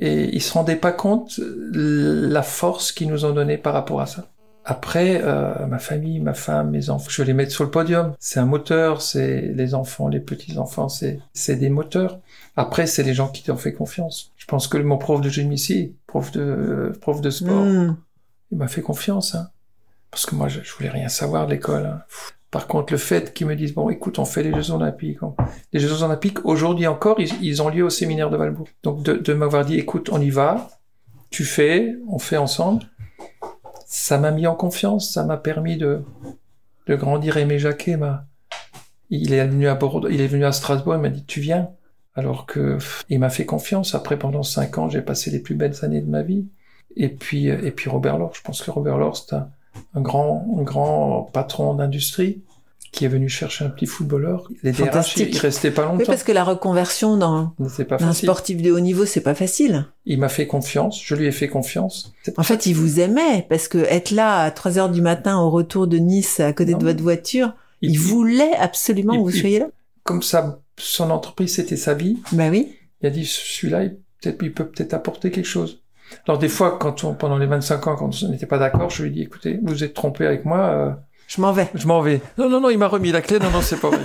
Et ils se rendaient pas compte la force qu'ils nous ont donnée par rapport à ça. Après, euh, ma famille, ma femme, mes enfants, je vais les mettre sur le podium. C'est un moteur, c'est les enfants, les petits-enfants, c'est, des moteurs. Après, c'est les gens qui t'ont fait confiance. Je pense que mon prof de génie ici, prof de, prof de sport, hmm. il m'a fait confiance, hein. Parce que moi, je, je voulais rien savoir de l'école. Hein. Par contre, le fait qu'ils me disent, bon, écoute, on fait les Jeux Olympiques. Les Jeux Olympiques, aujourd'hui encore, ils, ont lieu au séminaire de Valbourg. Donc, de, de m'avoir dit, écoute, on y va, tu fais, on fait ensemble ça m'a mis en confiance, ça m'a permis de, de grandir. Aimé Jacquet m'a, il est venu à Bordeaux, il est venu à Strasbourg, il m'a dit tu viens. Alors que il m'a fait confiance. Après, pendant cinq ans, j'ai passé les plus belles années de ma vie. Et puis, et puis Robert Laure. Je pense que Robert Laure, c'est un, un grand, un grand patron d'industrie qui est venu chercher un petit footballeur. Les DRH, il restait pas longtemps. Oui, parce que la reconversion dans un sportif de haut niveau, c'est pas facile. Il m'a fait confiance, je lui ai fait confiance. En fait, il vous aimait parce que être là à 3 heures du matin au retour de Nice à côté de votre voiture, il, voulait absolument que vous soyez là. Comme ça, son entreprise, c'était sa vie. Bah oui. Il a dit, celui-là, il, peut il peut peut-être apporter quelque chose. Alors des fois, quand on, pendant les 25 ans, quand on n'était pas d'accord, je lui ai dit, écoutez, vous êtes trompé avec moi, euh, je m'en vais. Je m'en vais. Non, non, non, il m'a remis la clé. Non, non, c'est pas vrai.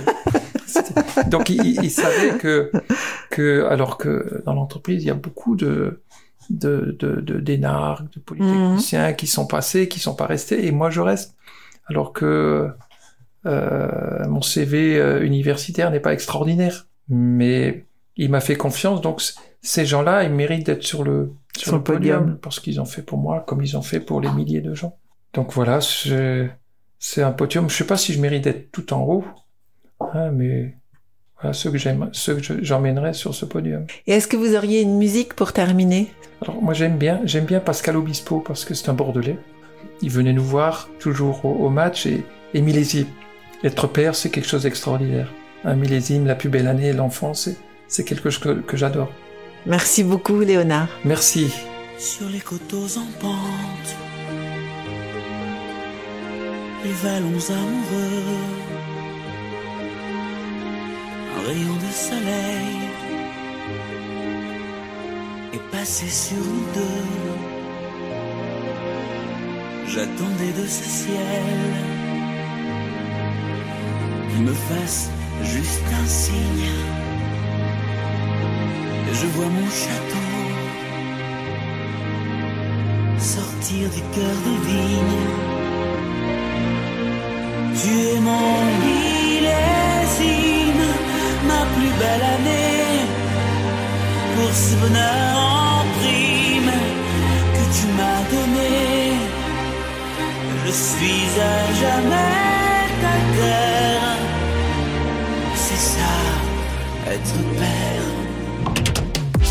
Donc, il, il, savait que, que, alors que dans l'entreprise, il y a beaucoup de, de, de, de d'énarques, de polytechniciens mhm. qui sont passés, qui sont pas restés, et moi, je reste. Alors que, euh, mon CV euh, universitaire n'est pas extraordinaire. Mais il m'a fait confiance, donc ces gens-là, ils méritent d'être sur le, sur, le podium, podium parce qu'ils ont fait pour moi comme ils ont fait pour les milliers de gens. Donc voilà, c'est un podium. Je sais pas si je mérite d'être tout en haut, hein, mais voilà ceux que j'aime, ceux que j'emmènerai sur ce podium. Et est-ce que vous auriez une musique pour terminer? Alors moi j'aime bien, j'aime bien Pascal Obispo parce que c'est un Bordelais. Il venait nous voir toujours au, match et, et millésime. Être père, c'est quelque chose d'extraordinaire. Un millésime, la plus belle année, l'enfance, c'est quelque chose que, que j'adore. Merci beaucoup, Léonard. Merci. Sur les coteaux en pente les vallons amoureux, un rayon de soleil est passé sur nous deux. J'attendais de ce ciel qu'il me fasse juste un signe. Je vois mon château sortir du cœur des vignes. Tu es mon millésime, ma plus belle année, pour ce bonheur en prime que tu m'as donné. Je suis à jamais ta terre, c'est ça, être père.